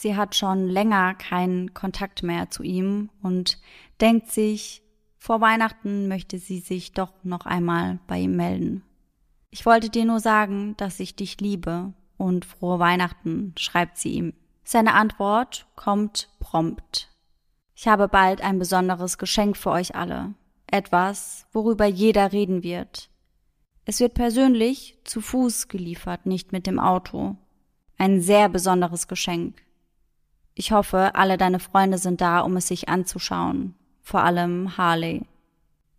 sie hat schon länger keinen Kontakt mehr zu ihm und denkt sich, vor Weihnachten möchte sie sich doch noch einmal bei ihm melden. Ich wollte dir nur sagen, dass ich dich liebe und frohe Weihnachten, schreibt sie ihm. Seine Antwort kommt prompt. Ich habe bald ein besonderes Geschenk für euch alle. Etwas, worüber jeder reden wird. Es wird persönlich zu Fuß geliefert, nicht mit dem Auto. Ein sehr besonderes Geschenk. Ich hoffe, alle deine Freunde sind da, um es sich anzuschauen. Vor allem Harley.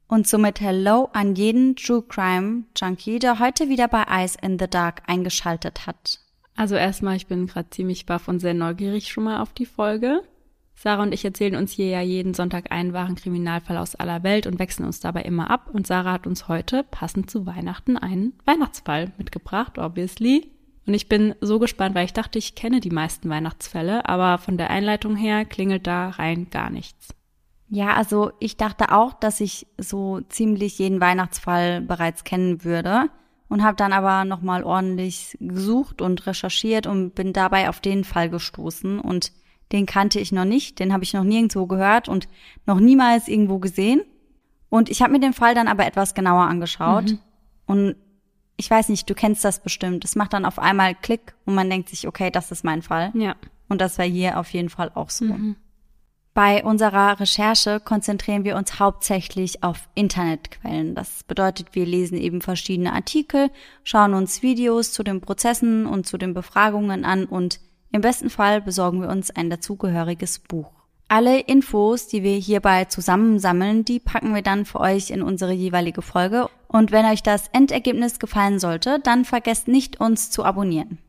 Und somit Hello an jeden True Crime Junkie, der heute wieder bei Eyes in the Dark eingeschaltet hat. Also erstmal, ich bin gerade ziemlich baff und sehr neugierig schon mal auf die Folge. Sarah und ich erzählen uns hier ja jeden Sonntag einen wahren Kriminalfall aus aller Welt und wechseln uns dabei immer ab. Und Sarah hat uns heute, passend zu Weihnachten, einen Weihnachtsfall mitgebracht, obviously. Und ich bin so gespannt, weil ich dachte, ich kenne die meisten Weihnachtsfälle, aber von der Einleitung her klingelt da rein gar nichts. Ja, also ich dachte auch, dass ich so ziemlich jeden Weihnachtsfall bereits kennen würde und habe dann aber noch mal ordentlich gesucht und recherchiert und bin dabei auf den Fall gestoßen und den kannte ich noch nicht, den habe ich noch nirgendwo gehört und noch niemals irgendwo gesehen. Und ich habe mir den Fall dann aber etwas genauer angeschaut mhm. und ich weiß nicht, du kennst das bestimmt. Es macht dann auf einmal Klick und man denkt sich, okay, das ist mein Fall. Ja. Und das war hier auf jeden Fall auch so. Mhm. Bei unserer Recherche konzentrieren wir uns hauptsächlich auf Internetquellen. Das bedeutet, wir lesen eben verschiedene Artikel, schauen uns Videos zu den Prozessen und zu den Befragungen an und im besten Fall besorgen wir uns ein dazugehöriges Buch. Alle Infos, die wir hierbei zusammensammeln, die packen wir dann für euch in unsere jeweilige Folge. Und wenn euch das Endergebnis gefallen sollte, dann vergesst nicht, uns zu abonnieren.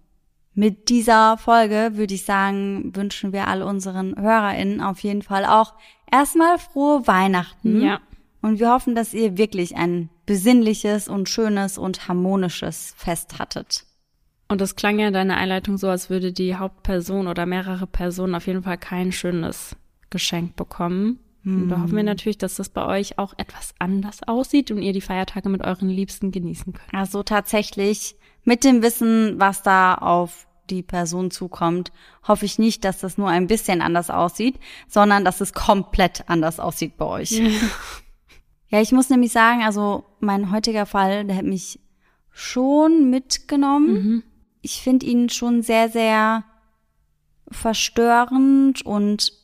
Mit dieser Folge würde ich sagen, wünschen wir all unseren HörerInnen auf jeden Fall auch erstmal frohe Weihnachten. Ja. Und wir hoffen, dass ihr wirklich ein besinnliches und schönes und harmonisches Fest hattet. Und es klang ja in deiner Einleitung so, als würde die Hauptperson oder mehrere Personen auf jeden Fall kein schönes Geschenk bekommen. Und da hoffen wir hm. natürlich, dass das bei euch auch etwas anders aussieht und ihr die Feiertage mit euren Liebsten genießen könnt. Also tatsächlich, mit dem Wissen, was da auf die Person zukommt, hoffe ich nicht, dass das nur ein bisschen anders aussieht, sondern dass es komplett anders aussieht bei euch. Ja, ja ich muss nämlich sagen, also mein heutiger Fall, der hat mich schon mitgenommen. Mhm. Ich finde ihn schon sehr, sehr verstörend und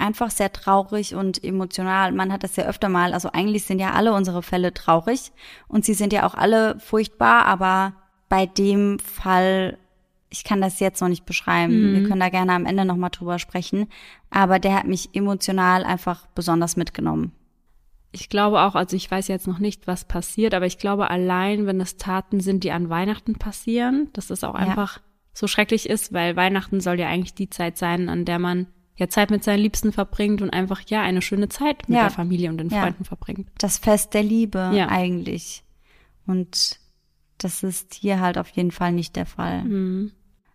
einfach sehr traurig und emotional. Man hat das ja öfter mal, also eigentlich sind ja alle unsere Fälle traurig und sie sind ja auch alle furchtbar, aber bei dem Fall, ich kann das jetzt noch nicht beschreiben. Mhm. Wir können da gerne am Ende nochmal drüber sprechen, aber der hat mich emotional einfach besonders mitgenommen. Ich glaube auch, also ich weiß jetzt noch nicht, was passiert, aber ich glaube allein, wenn es Taten sind, die an Weihnachten passieren, dass es auch ja. einfach so schrecklich ist, weil Weihnachten soll ja eigentlich die Zeit sein, an der man ja Zeit mit seinen Liebsten verbringt und einfach ja eine schöne Zeit mit ja. der Familie und den ja. Freunden verbringt. Das Fest der Liebe ja. eigentlich. Und das ist hier halt auf jeden Fall nicht der Fall. Mhm.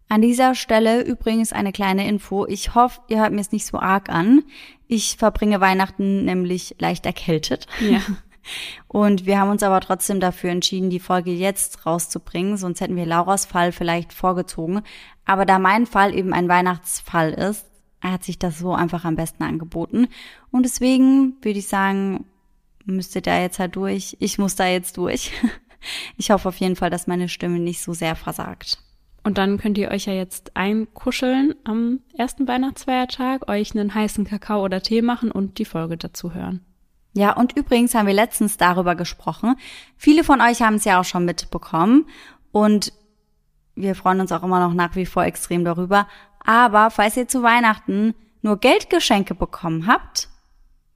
An dieser Stelle übrigens eine kleine Info. Ich hoffe, ihr hört mir es nicht so arg an. Ich verbringe Weihnachten nämlich leicht erkältet. Ja. Und wir haben uns aber trotzdem dafür entschieden, die Folge jetzt rauszubringen, sonst hätten wir Lauras Fall vielleicht vorgezogen. Aber da mein Fall eben ein Weihnachtsfall ist, hat sich das so einfach am besten angeboten. Und deswegen würde ich sagen, müsst ihr da jetzt halt durch. Ich muss da jetzt durch. Ich hoffe auf jeden Fall, dass meine Stimme nicht so sehr versagt. Und dann könnt ihr euch ja jetzt einkuscheln am ersten Weihnachtsfeiertag, euch einen heißen Kakao oder Tee machen und die Folge dazu hören. Ja, und übrigens haben wir letztens darüber gesprochen. Viele von euch haben es ja auch schon mitbekommen und wir freuen uns auch immer noch nach wie vor extrem darüber. Aber falls ihr zu Weihnachten nur Geldgeschenke bekommen habt,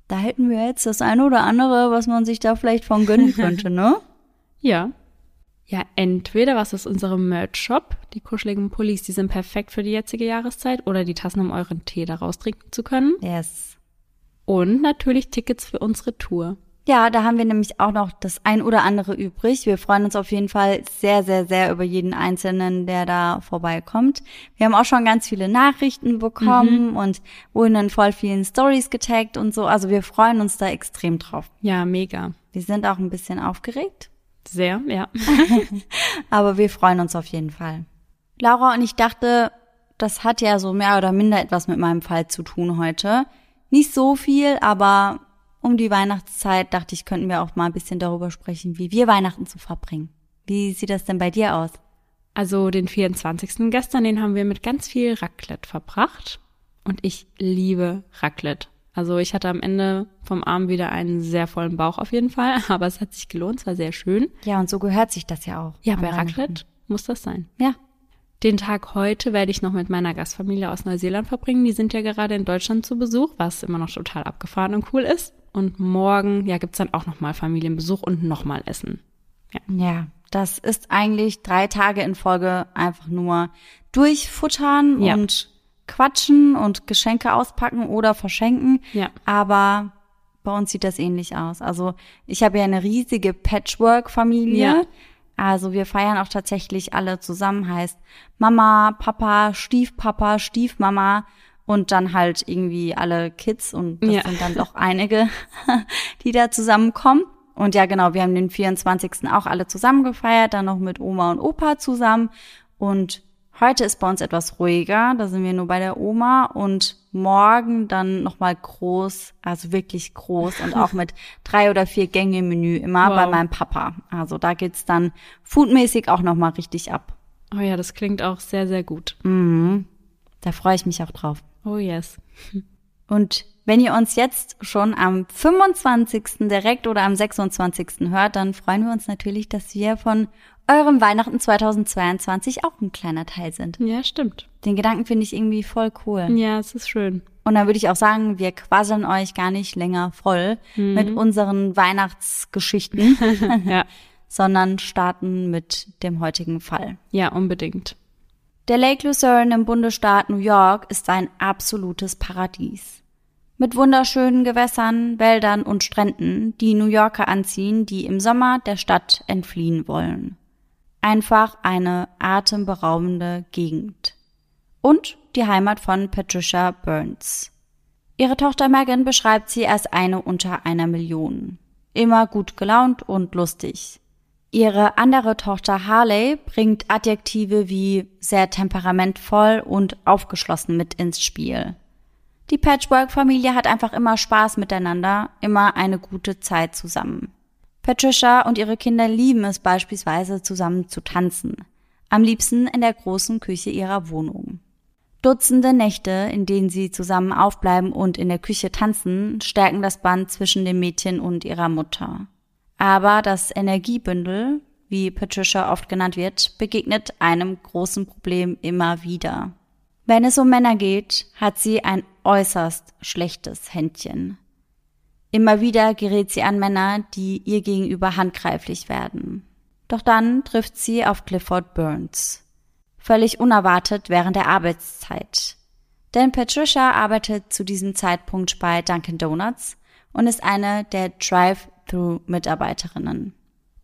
da hätten wir jetzt das eine oder andere, was man sich da vielleicht von gönnen könnte, ne? ja. Ja, entweder was ist unserem Merch-Shop, die kuscheligen Pullis, die sind perfekt für die jetzige Jahreszeit, oder die Tassen, um euren Tee daraus trinken zu können. Yes. Und natürlich Tickets für unsere Tour. Ja, da haben wir nämlich auch noch das ein oder andere übrig. Wir freuen uns auf jeden Fall sehr, sehr, sehr über jeden Einzelnen, der da vorbeikommt. Wir haben auch schon ganz viele Nachrichten bekommen mhm. und wurden in voll vielen Stories getaggt und so. Also wir freuen uns da extrem drauf. Ja, mega. Wir sind auch ein bisschen aufgeregt. Sehr, ja. Aber wir freuen uns auf jeden Fall. Laura und ich dachte, das hat ja so mehr oder minder etwas mit meinem Fall zu tun heute. Nicht so viel, aber um die Weihnachtszeit dachte ich, könnten wir auch mal ein bisschen darüber sprechen, wie wir Weihnachten zu verbringen. Wie sieht das denn bei dir aus? Also den 24. gestern, den haben wir mit ganz viel Raclette verbracht. Und ich liebe Raclette. Also ich hatte am Ende vom Abend wieder einen sehr vollen Bauch auf jeden Fall, aber es hat sich gelohnt, es war sehr schön. Ja, und so gehört sich das ja auch. Ja, bei Raclette muss das sein. Ja. Den Tag heute werde ich noch mit meiner Gastfamilie aus Neuseeland verbringen. Die sind ja gerade in Deutschland zu Besuch, was immer noch total abgefahren und cool ist. Und morgen, ja, gibt's dann auch nochmal Familienbesuch und nochmal Essen. Ja. ja, das ist eigentlich drei Tage in Folge einfach nur durchfuttern ja. und quatschen und Geschenke auspacken oder verschenken. Ja. Aber bei uns sieht das ähnlich aus. Also ich habe ja eine riesige Patchwork-Familie. Ja. Also wir feiern auch tatsächlich alle zusammen, heißt Mama, Papa, Stiefpapa, Stiefmama und dann halt irgendwie alle Kids und das ja. sind dann doch einige, die da zusammenkommen. Und ja, genau, wir haben den 24. auch alle zusammen gefeiert, dann noch mit Oma und Opa zusammen. Und heute ist bei uns etwas ruhiger, da sind wir nur bei der Oma und morgen dann nochmal groß, also wirklich groß und auch mit drei oder vier Gänge Menü immer wow. bei meinem Papa. Also da geht's dann foodmäßig auch nochmal richtig ab. Oh ja, das klingt auch sehr, sehr gut. Mhm. Da freue ich mich auch drauf. Oh yes. Und wenn ihr uns jetzt schon am 25. direkt oder am 26. hört, dann freuen wir uns natürlich, dass wir von eurem Weihnachten 2022 auch ein kleiner Teil sind. Ja, stimmt. Den Gedanken finde ich irgendwie voll cool. Ja, es ist schön. Und dann würde ich auch sagen, wir quasseln euch gar nicht länger voll mhm. mit unseren Weihnachtsgeschichten, ja. sondern starten mit dem heutigen Fall. Ja, unbedingt. Der Lake Lucerne im Bundesstaat New York ist ein absolutes Paradies. Mit wunderschönen Gewässern, Wäldern und Stränden, die New Yorker anziehen, die im Sommer der Stadt entfliehen wollen. Einfach eine atemberaubende Gegend. Und die Heimat von Patricia Burns. Ihre Tochter Megan beschreibt sie als eine unter einer Million. Immer gut gelaunt und lustig. Ihre andere Tochter Harley bringt Adjektive wie sehr temperamentvoll und aufgeschlossen mit ins Spiel. Die Patchwork-Familie hat einfach immer Spaß miteinander, immer eine gute Zeit zusammen. Patricia und ihre Kinder lieben es beispielsweise zusammen zu tanzen. Am liebsten in der großen Küche ihrer Wohnung. Dutzende Nächte, in denen sie zusammen aufbleiben und in der Küche tanzen, stärken das Band zwischen dem Mädchen und ihrer Mutter. Aber das Energiebündel, wie Patricia oft genannt wird, begegnet einem großen Problem immer wieder. Wenn es um Männer geht, hat sie ein äußerst schlechtes Händchen. Immer wieder gerät sie an Männer, die ihr gegenüber handgreiflich werden. Doch dann trifft sie auf Clifford Burns. Völlig unerwartet während der Arbeitszeit. Denn Patricia arbeitet zu diesem Zeitpunkt bei Dunkin' Donuts und ist eine der Drive Drive-Thru-Mitarbeiterinnen.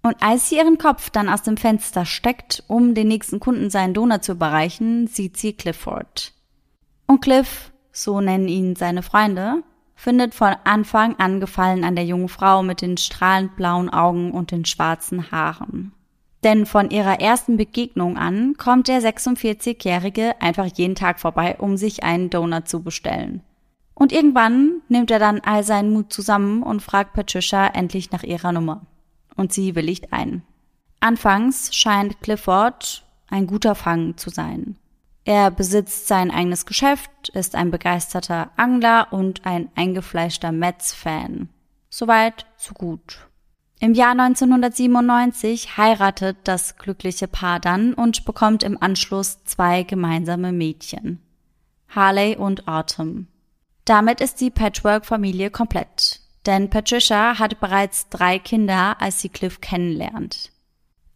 Und als sie ihren Kopf dann aus dem Fenster steckt, um den nächsten Kunden seinen Donut zu überreichen, sieht sie Clifford. Und Cliff, so nennen ihn seine Freunde, findet von Anfang an Gefallen an der jungen Frau mit den strahlend blauen Augen und den schwarzen Haaren. Denn von ihrer ersten Begegnung an kommt der 46-Jährige einfach jeden Tag vorbei, um sich einen Donut zu bestellen. Und irgendwann nimmt er dann all seinen Mut zusammen und fragt Patricia endlich nach ihrer Nummer. Und sie willigt ein. Anfangs scheint Clifford ein guter Fang zu sein. Er besitzt sein eigenes Geschäft, ist ein begeisterter Angler und ein eingefleischter Mets-Fan. Soweit, so gut. Im Jahr 1997 heiratet das glückliche Paar dann und bekommt im Anschluss zwei gemeinsame Mädchen. Harley und Autumn. Damit ist die Patchwork-Familie komplett. Denn Patricia hatte bereits drei Kinder, als sie Cliff kennenlernt.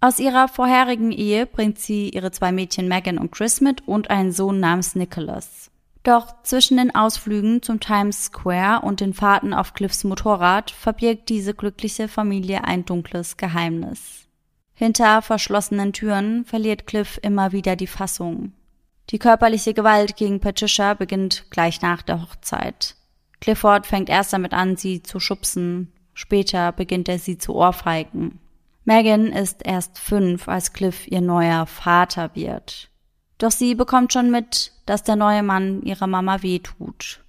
Aus ihrer vorherigen Ehe bringt sie ihre zwei Mädchen Megan und Chris mit und einen Sohn namens Nicholas. Doch zwischen den Ausflügen zum Times Square und den Fahrten auf Cliffs Motorrad verbirgt diese glückliche Familie ein dunkles Geheimnis. Hinter verschlossenen Türen verliert Cliff immer wieder die Fassung. Die körperliche Gewalt gegen Patricia beginnt gleich nach der Hochzeit. Clifford fängt erst damit an, sie zu schubsen. Später beginnt er sie zu ohrfeigen. Megan ist erst fünf, als Cliff ihr neuer Vater wird. Doch sie bekommt schon mit, dass der neue Mann ihrer Mama wehtut.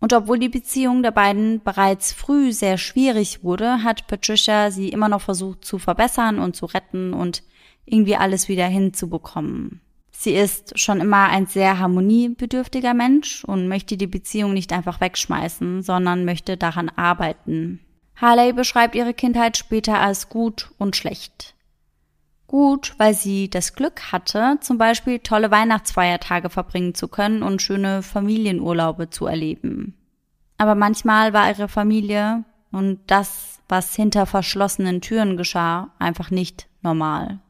Und obwohl die Beziehung der beiden bereits früh sehr schwierig wurde, hat Patricia sie immer noch versucht zu verbessern und zu retten und irgendwie alles wieder hinzubekommen. Sie ist schon immer ein sehr harmoniebedürftiger Mensch und möchte die Beziehung nicht einfach wegschmeißen, sondern möchte daran arbeiten. Harley beschreibt ihre Kindheit später als gut und schlecht. Gut, weil sie das Glück hatte, zum Beispiel tolle Weihnachtsfeiertage verbringen zu können und schöne Familienurlaube zu erleben. Aber manchmal war ihre Familie und das, was hinter verschlossenen Türen geschah, einfach nicht normal.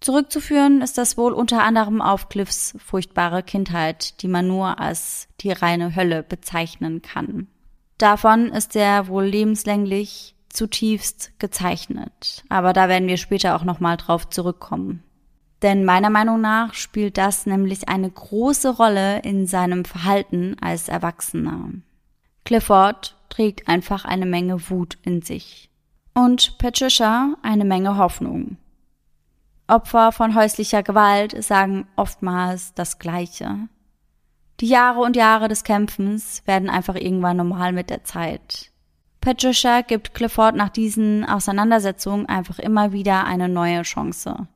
Zurückzuführen ist das wohl unter anderem auf Cliffs furchtbare Kindheit, die man nur als die reine Hölle bezeichnen kann. Davon ist er wohl lebenslänglich zutiefst gezeichnet, aber da werden wir später auch nochmal drauf zurückkommen. Denn meiner Meinung nach spielt das nämlich eine große Rolle in seinem Verhalten als Erwachsener. Clifford trägt einfach eine Menge Wut in sich. Und Patricia eine Menge Hoffnung. Opfer von häuslicher Gewalt sagen oftmals das Gleiche. Die Jahre und Jahre des Kämpfens werden einfach irgendwann normal mit der Zeit. Patricia gibt Clifford nach diesen Auseinandersetzungen einfach immer wieder eine neue Chance.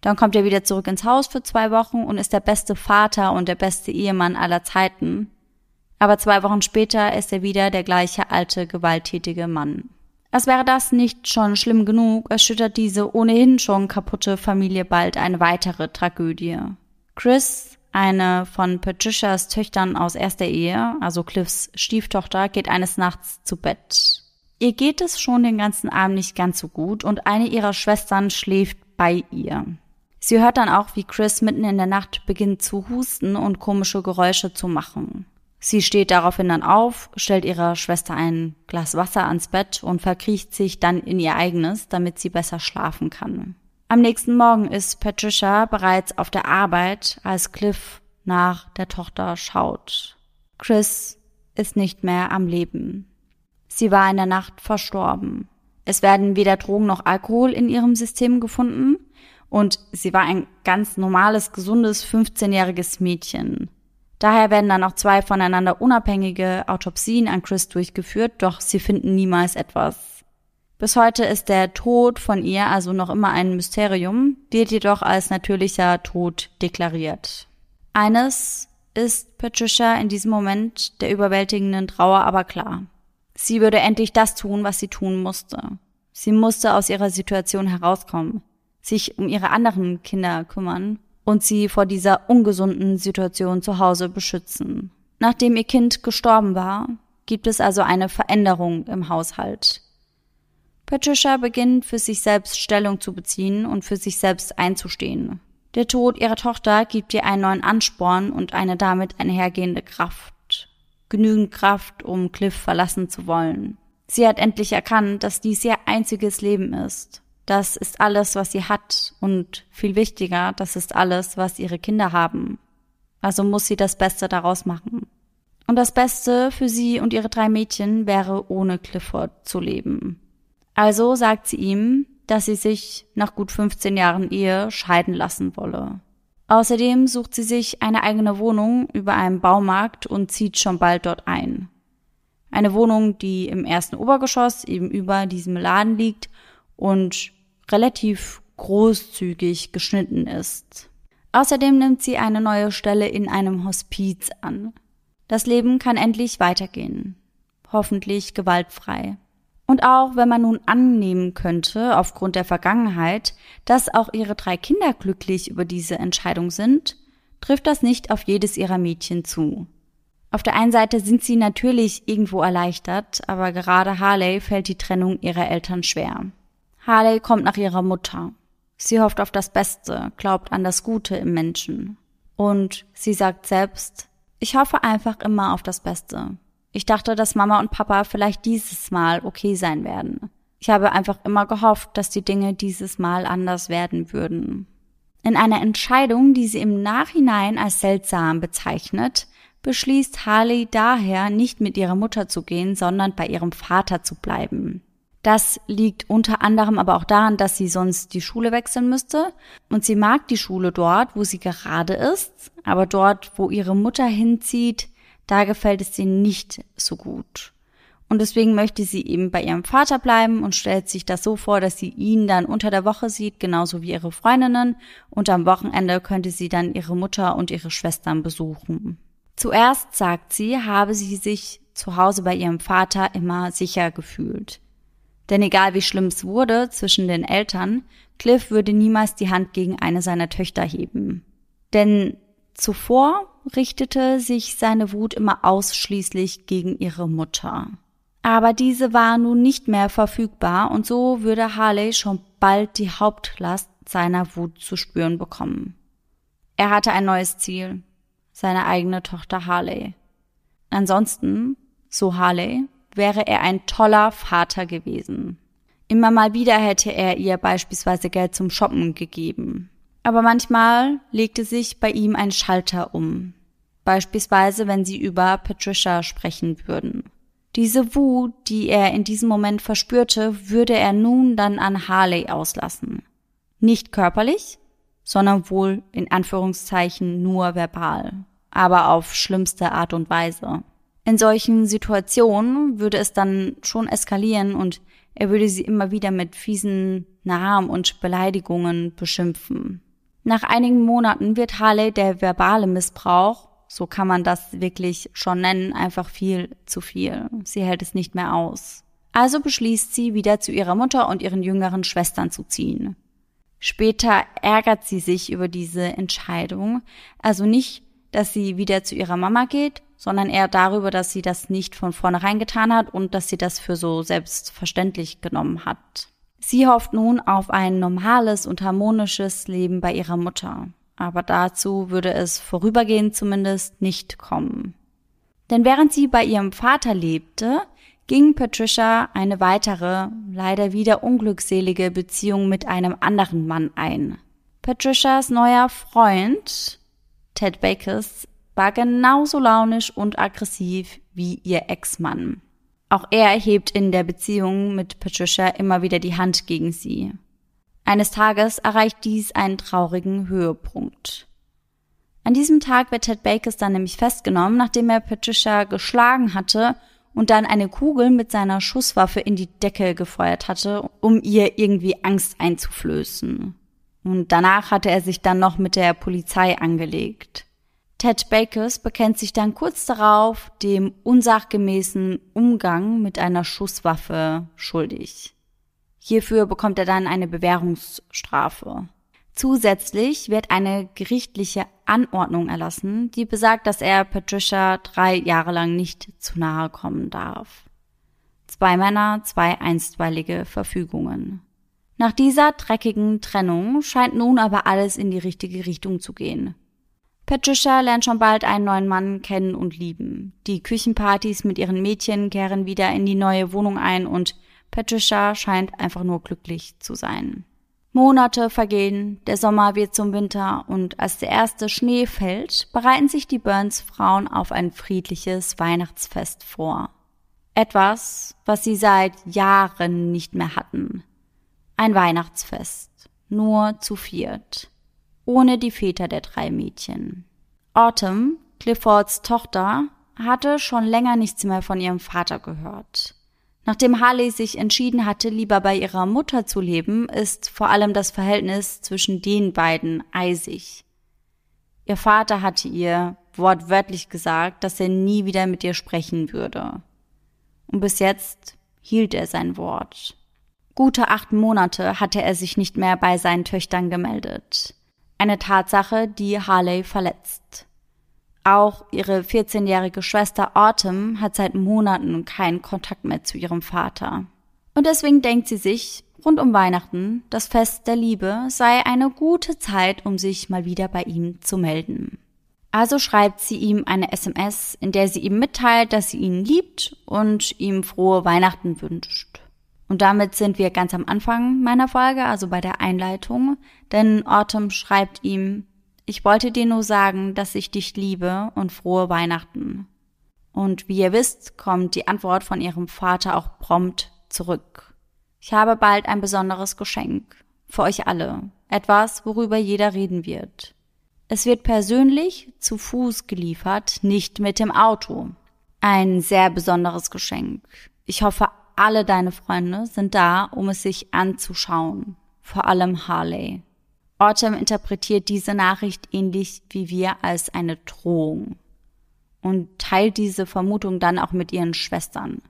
Dann kommt er wieder zurück ins Haus für zwei Wochen und ist der beste Vater und der beste Ehemann aller Zeiten. Aber zwei Wochen später ist er wieder der gleiche alte, gewalttätige Mann. Als wäre das nicht schon schlimm genug, erschüttert diese ohnehin schon kaputte Familie bald eine weitere Tragödie. Chris, eine von Patricias Töchtern aus erster Ehe, also Cliffs Stieftochter, geht eines Nachts zu Bett. Ihr geht es schon den ganzen Abend nicht ganz so gut und eine ihrer Schwestern schläft bei ihr. Sie hört dann auch, wie Chris mitten in der Nacht beginnt zu husten und komische Geräusche zu machen. Sie steht daraufhin dann auf, stellt ihrer Schwester ein Glas Wasser ans Bett und verkriecht sich dann in ihr eigenes, damit sie besser schlafen kann. Am nächsten Morgen ist Patricia bereits auf der Arbeit, als Cliff nach der Tochter schaut. Chris ist nicht mehr am Leben. Sie war in der Nacht verstorben. Es werden weder Drogen noch Alkohol in ihrem System gefunden und sie war ein ganz normales, gesundes 15-jähriges Mädchen. Daher werden dann auch zwei voneinander unabhängige Autopsien an Chris durchgeführt, doch sie finden niemals etwas. Bis heute ist der Tod von ihr also noch immer ein Mysterium, wird jedoch als natürlicher Tod deklariert. Eines ist Patricia in diesem Moment der überwältigenden Trauer aber klar. Sie würde endlich das tun, was sie tun musste. Sie musste aus ihrer Situation herauskommen, sich um ihre anderen Kinder kümmern und sie vor dieser ungesunden Situation zu Hause beschützen. Nachdem ihr Kind gestorben war, gibt es also eine Veränderung im Haushalt. Patricia beginnt für sich selbst Stellung zu beziehen und für sich selbst einzustehen. Der Tod ihrer Tochter gibt ihr einen neuen Ansporn und eine damit einhergehende Kraft. Genügend Kraft, um Cliff verlassen zu wollen. Sie hat endlich erkannt, dass dies ihr einziges Leben ist das ist alles, was sie hat und viel wichtiger, das ist alles, was ihre Kinder haben. Also muss sie das Beste daraus machen. Und das Beste für sie und ihre drei Mädchen wäre, ohne Clifford zu leben. Also sagt sie ihm, dass sie sich nach gut 15 Jahren Ehe scheiden lassen wolle. Außerdem sucht sie sich eine eigene Wohnung über einem Baumarkt und zieht schon bald dort ein. Eine Wohnung, die im ersten Obergeschoss eben über diesem Laden liegt und relativ großzügig geschnitten ist. Außerdem nimmt sie eine neue Stelle in einem Hospiz an. Das Leben kann endlich weitergehen. Hoffentlich gewaltfrei. Und auch wenn man nun annehmen könnte, aufgrund der Vergangenheit, dass auch ihre drei Kinder glücklich über diese Entscheidung sind, trifft das nicht auf jedes ihrer Mädchen zu. Auf der einen Seite sind sie natürlich irgendwo erleichtert, aber gerade Harley fällt die Trennung ihrer Eltern schwer. Harley kommt nach ihrer Mutter. Sie hofft auf das Beste, glaubt an das Gute im Menschen. Und sie sagt selbst, ich hoffe einfach immer auf das Beste. Ich dachte, dass Mama und Papa vielleicht dieses Mal okay sein werden. Ich habe einfach immer gehofft, dass die Dinge dieses Mal anders werden würden. In einer Entscheidung, die sie im Nachhinein als seltsam bezeichnet, beschließt Harley daher, nicht mit ihrer Mutter zu gehen, sondern bei ihrem Vater zu bleiben. Das liegt unter anderem aber auch daran, dass sie sonst die Schule wechseln müsste. Und sie mag die Schule dort, wo sie gerade ist, aber dort, wo ihre Mutter hinzieht, da gefällt es ihr nicht so gut. Und deswegen möchte sie eben bei ihrem Vater bleiben und stellt sich das so vor, dass sie ihn dann unter der Woche sieht, genauso wie ihre Freundinnen. Und am Wochenende könnte sie dann ihre Mutter und ihre Schwestern besuchen. Zuerst sagt sie, habe sie sich zu Hause bei ihrem Vater immer sicher gefühlt. Denn egal wie schlimm es wurde zwischen den Eltern, Cliff würde niemals die Hand gegen eine seiner Töchter heben. Denn zuvor richtete sich seine Wut immer ausschließlich gegen ihre Mutter. Aber diese war nun nicht mehr verfügbar und so würde Harley schon bald die Hauptlast seiner Wut zu spüren bekommen. Er hatte ein neues Ziel, seine eigene Tochter Harley. Ansonsten, so Harley, wäre er ein toller Vater gewesen. Immer mal wieder hätte er ihr beispielsweise Geld zum Shoppen gegeben. Aber manchmal legte sich bei ihm ein Schalter um. Beispielsweise, wenn sie über Patricia sprechen würden. Diese Wut, die er in diesem Moment verspürte, würde er nun dann an Harley auslassen. Nicht körperlich, sondern wohl in Anführungszeichen nur verbal, aber auf schlimmste Art und Weise. In solchen Situationen würde es dann schon eskalieren und er würde sie immer wieder mit fiesen Namen und Beleidigungen beschimpfen. Nach einigen Monaten wird Harley der verbale Missbrauch so kann man das wirklich schon nennen, einfach viel zu viel. Sie hält es nicht mehr aus. Also beschließt sie, wieder zu ihrer Mutter und ihren jüngeren Schwestern zu ziehen. Später ärgert sie sich über diese Entscheidung, also nicht, dass sie wieder zu ihrer Mama geht, sondern eher darüber, dass sie das nicht von vornherein getan hat und dass sie das für so selbstverständlich genommen hat. Sie hofft nun auf ein normales und harmonisches Leben bei ihrer Mutter aber dazu würde es vorübergehend zumindest nicht kommen. Denn während sie bei ihrem Vater lebte, ging Patricia eine weitere, leider wieder unglückselige Beziehung mit einem anderen Mann ein. Patricias neuer Freund, Ted Bakers, war genauso launisch und aggressiv wie ihr Ex-Mann. Auch er hebt in der Beziehung mit Patricia immer wieder die Hand gegen sie. Eines Tages erreicht dies einen traurigen Höhepunkt. An diesem Tag wird Ted Bakers dann nämlich festgenommen, nachdem er Patricia geschlagen hatte und dann eine Kugel mit seiner Schusswaffe in die Decke gefeuert hatte, um ihr irgendwie Angst einzuflößen. Und danach hatte er sich dann noch mit der Polizei angelegt. Ted Bakers bekennt sich dann kurz darauf dem unsachgemäßen Umgang mit einer Schusswaffe schuldig. Hierfür bekommt er dann eine Bewährungsstrafe. Zusätzlich wird eine gerichtliche Anordnung erlassen, die besagt, dass er Patricia drei Jahre lang nicht zu nahe kommen darf. Zwei Männer, zwei einstweilige Verfügungen. Nach dieser dreckigen Trennung scheint nun aber alles in die richtige Richtung zu gehen. Patricia lernt schon bald einen neuen Mann kennen und lieben. Die Küchenpartys mit ihren Mädchen kehren wieder in die neue Wohnung ein und Patricia scheint einfach nur glücklich zu sein. Monate vergehen, der Sommer wird zum Winter und als der erste Schnee fällt, bereiten sich die Burns Frauen auf ein friedliches Weihnachtsfest vor. Etwas, was sie seit Jahren nicht mehr hatten. Ein Weihnachtsfest, nur zu viert, ohne die Väter der drei Mädchen. Autumn, Cliffords Tochter, hatte schon länger nichts mehr von ihrem Vater gehört. Nachdem Harley sich entschieden hatte, lieber bei ihrer Mutter zu leben, ist vor allem das Verhältnis zwischen den beiden eisig. Ihr Vater hatte ihr wortwörtlich gesagt, dass er nie wieder mit ihr sprechen würde. Und bis jetzt hielt er sein Wort. Gute acht Monate hatte er sich nicht mehr bei seinen Töchtern gemeldet. Eine Tatsache, die Harley verletzt. Auch ihre 14-jährige Schwester Autumn hat seit Monaten keinen Kontakt mehr zu ihrem Vater. Und deswegen denkt sie sich, rund um Weihnachten, das Fest der Liebe sei eine gute Zeit, um sich mal wieder bei ihm zu melden. Also schreibt sie ihm eine SMS, in der sie ihm mitteilt, dass sie ihn liebt und ihm frohe Weihnachten wünscht. Und damit sind wir ganz am Anfang meiner Folge, also bei der Einleitung, denn Autumn schreibt ihm, ich wollte dir nur sagen, dass ich dich liebe und frohe Weihnachten. Und wie ihr wisst, kommt die Antwort von ihrem Vater auch prompt zurück. Ich habe bald ein besonderes Geschenk. Für euch alle. Etwas, worüber jeder reden wird. Es wird persönlich zu Fuß geliefert, nicht mit dem Auto. Ein sehr besonderes Geschenk. Ich hoffe, alle deine Freunde sind da, um es sich anzuschauen. Vor allem Harley. Autumn interpretiert diese Nachricht ähnlich wie wir als eine Drohung und teilt diese Vermutung dann auch mit ihren Schwestern.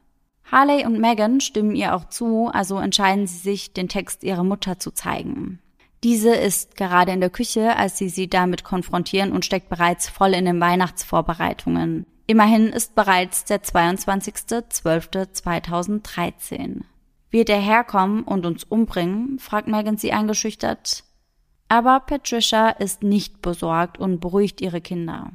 Harley und Megan stimmen ihr auch zu, also entscheiden sie sich, den Text ihrer Mutter zu zeigen. Diese ist gerade in der Küche, als sie sie damit konfrontieren und steckt bereits voll in den Weihnachtsvorbereitungen. Immerhin ist bereits der 22.12.2013. Wird er herkommen und uns umbringen? fragt Megan sie eingeschüchtert. Aber Patricia ist nicht besorgt und beruhigt ihre Kinder.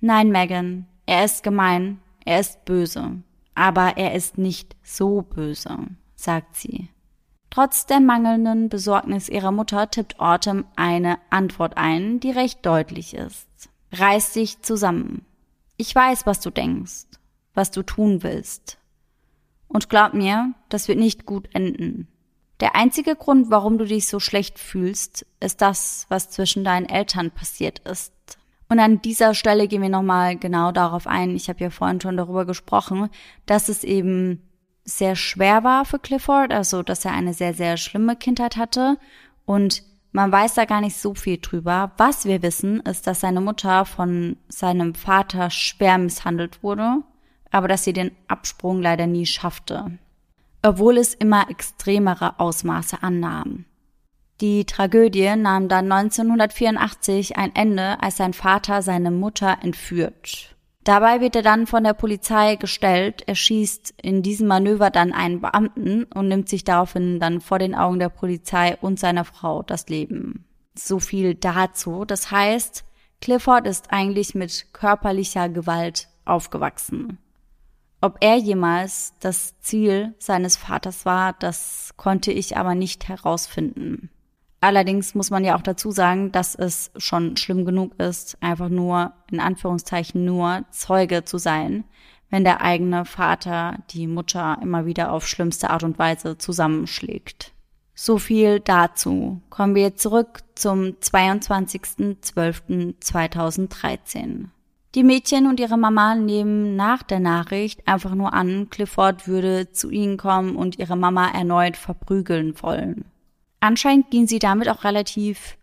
Nein, Megan, er ist gemein, er ist böse, aber er ist nicht so böse, sagt sie. Trotz der mangelnden Besorgnis ihrer Mutter tippt Autumn eine Antwort ein, die recht deutlich ist. Reiß dich zusammen. Ich weiß, was du denkst, was du tun willst. Und glaub mir, das wird nicht gut enden. Der einzige Grund, warum du dich so schlecht fühlst, ist das, was zwischen deinen Eltern passiert ist. Und an dieser Stelle gehen wir nochmal genau darauf ein. Ich habe ja vorhin schon darüber gesprochen, dass es eben sehr schwer war für Clifford, also dass er eine sehr, sehr schlimme Kindheit hatte. Und man weiß da gar nicht so viel drüber. Was wir wissen, ist, dass seine Mutter von seinem Vater schwer misshandelt wurde, aber dass sie den Absprung leider nie schaffte. Obwohl es immer extremere Ausmaße annahm. Die Tragödie nahm dann 1984 ein Ende, als sein Vater seine Mutter entführt. Dabei wird er dann von der Polizei gestellt. Er schießt in diesem Manöver dann einen Beamten und nimmt sich daraufhin dann vor den Augen der Polizei und seiner Frau das Leben. So viel dazu. Das heißt, Clifford ist eigentlich mit körperlicher Gewalt aufgewachsen. Ob er jemals das Ziel seines Vaters war, das konnte ich aber nicht herausfinden. Allerdings muss man ja auch dazu sagen, dass es schon schlimm genug ist, einfach nur, in Anführungszeichen nur Zeuge zu sein, wenn der eigene Vater die Mutter immer wieder auf schlimmste Art und Weise zusammenschlägt. So viel dazu. Kommen wir zurück zum 22.12.2013. Die Mädchen und ihre Mama nehmen nach der Nachricht einfach nur an, Clifford würde zu ihnen kommen und ihre Mama erneut verprügeln wollen. Anscheinend gehen sie damit auch relativ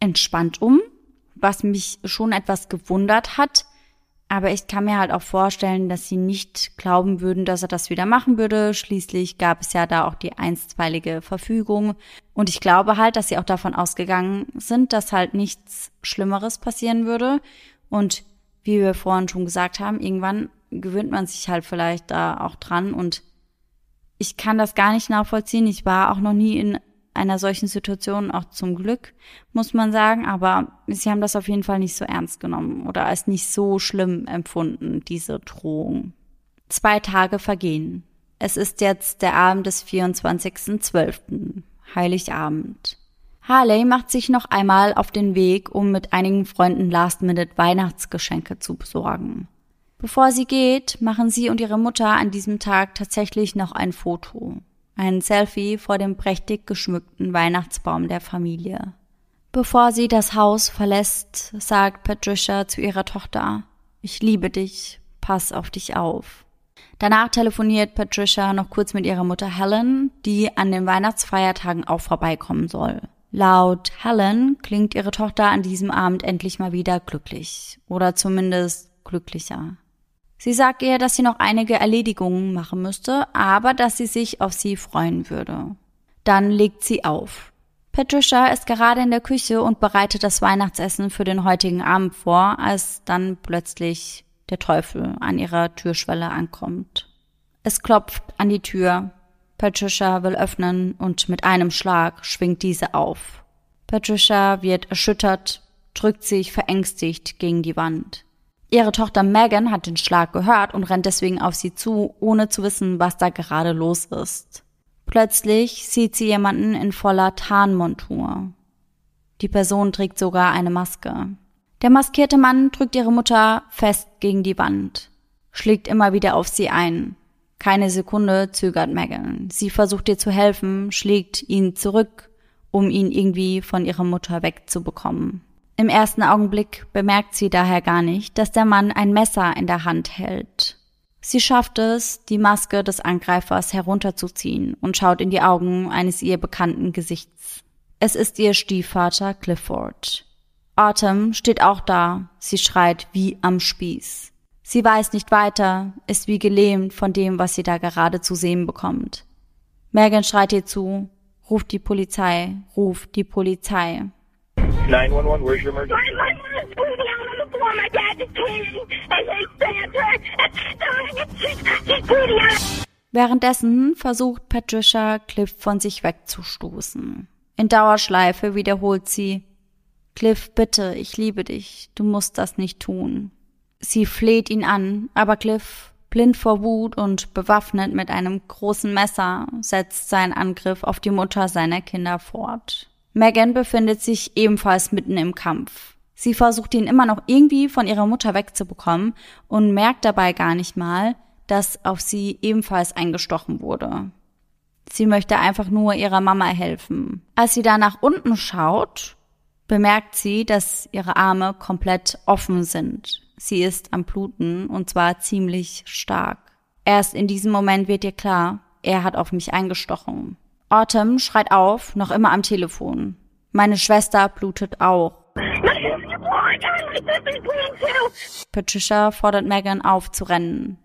entspannt um, was mich schon etwas gewundert hat. Aber ich kann mir halt auch vorstellen, dass sie nicht glauben würden, dass er das wieder machen würde. Schließlich gab es ja da auch die einstweilige Verfügung. Und ich glaube halt, dass sie auch davon ausgegangen sind, dass halt nichts Schlimmeres passieren würde. Und wie wir vorhin schon gesagt haben, irgendwann gewöhnt man sich halt vielleicht da auch dran. Und ich kann das gar nicht nachvollziehen. Ich war auch noch nie in einer solchen Situation auch zum Glück, muss man sagen. Aber sie haben das auf jeden Fall nicht so ernst genommen oder als nicht so schlimm empfunden, diese Drohung. Zwei Tage vergehen. Es ist jetzt der Abend des 24.12., Heiligabend. Harley macht sich noch einmal auf den Weg, um mit einigen Freunden Last-Minute Weihnachtsgeschenke zu besorgen. Bevor sie geht, machen sie und ihre Mutter an diesem Tag tatsächlich noch ein Foto. Ein Selfie vor dem prächtig geschmückten Weihnachtsbaum der Familie. Bevor sie das Haus verlässt, sagt Patricia zu ihrer Tochter, ich liebe dich, pass auf dich auf. Danach telefoniert Patricia noch kurz mit ihrer Mutter Helen, die an den Weihnachtsfeiertagen auch vorbeikommen soll. Laut Helen klingt ihre Tochter an diesem Abend endlich mal wieder glücklich oder zumindest glücklicher. Sie sagt ihr, dass sie noch einige Erledigungen machen müsste, aber dass sie sich auf sie freuen würde. Dann legt sie auf. Patricia ist gerade in der Küche und bereitet das Weihnachtsessen für den heutigen Abend vor, als dann plötzlich der Teufel an ihrer Türschwelle ankommt. Es klopft an die Tür. Patricia will öffnen und mit einem Schlag schwingt diese auf. Patricia wird erschüttert, drückt sich verängstigt gegen die Wand. Ihre Tochter Megan hat den Schlag gehört und rennt deswegen auf sie zu, ohne zu wissen, was da gerade los ist. Plötzlich sieht sie jemanden in voller Tarnmontur. Die Person trägt sogar eine Maske. Der maskierte Mann drückt ihre Mutter fest gegen die Wand, schlägt immer wieder auf sie ein. Keine Sekunde zögert Megan. Sie versucht ihr zu helfen, schlägt ihn zurück, um ihn irgendwie von ihrer Mutter wegzubekommen. Im ersten Augenblick bemerkt sie daher gar nicht, dass der Mann ein Messer in der Hand hält. Sie schafft es, die Maske des Angreifers herunterzuziehen und schaut in die Augen eines ihr bekannten Gesichts. Es ist ihr Stiefvater Clifford. Autumn steht auch da. Sie schreit wie am Spieß. Sie weiß nicht weiter, ist wie gelähmt von dem, was sie da gerade zu sehen bekommt. Megan schreit ihr zu, ruft die Polizei, ruft die Polizei. 911, where's your emergency? My, my mom is bleeding out on the floor. My dad just came and they stabbed her and she's, she's bleeding out. Währenddessen versucht Patricia, Cliff von sich wegzustoßen. In Dauerschleife wiederholt sie, Cliff, bitte, ich liebe dich, du musst das nicht tun. Sie fleht ihn an, aber Cliff, blind vor Wut und bewaffnet mit einem großen Messer, setzt seinen Angriff auf die Mutter seiner Kinder fort. Megan befindet sich ebenfalls mitten im Kampf. Sie versucht ihn immer noch irgendwie von ihrer Mutter wegzubekommen und merkt dabei gar nicht mal, dass auf sie ebenfalls eingestochen wurde. Sie möchte einfach nur ihrer Mama helfen. Als sie da nach unten schaut, bemerkt sie, dass ihre Arme komplett offen sind. Sie ist am Bluten und zwar ziemlich stark. Erst in diesem Moment wird ihr klar, er hat auf mich eingestochen. Autumn schreit auf, noch immer am Telefon. Meine Schwester blutet auch. Patricia fordert Megan auf zu rennen.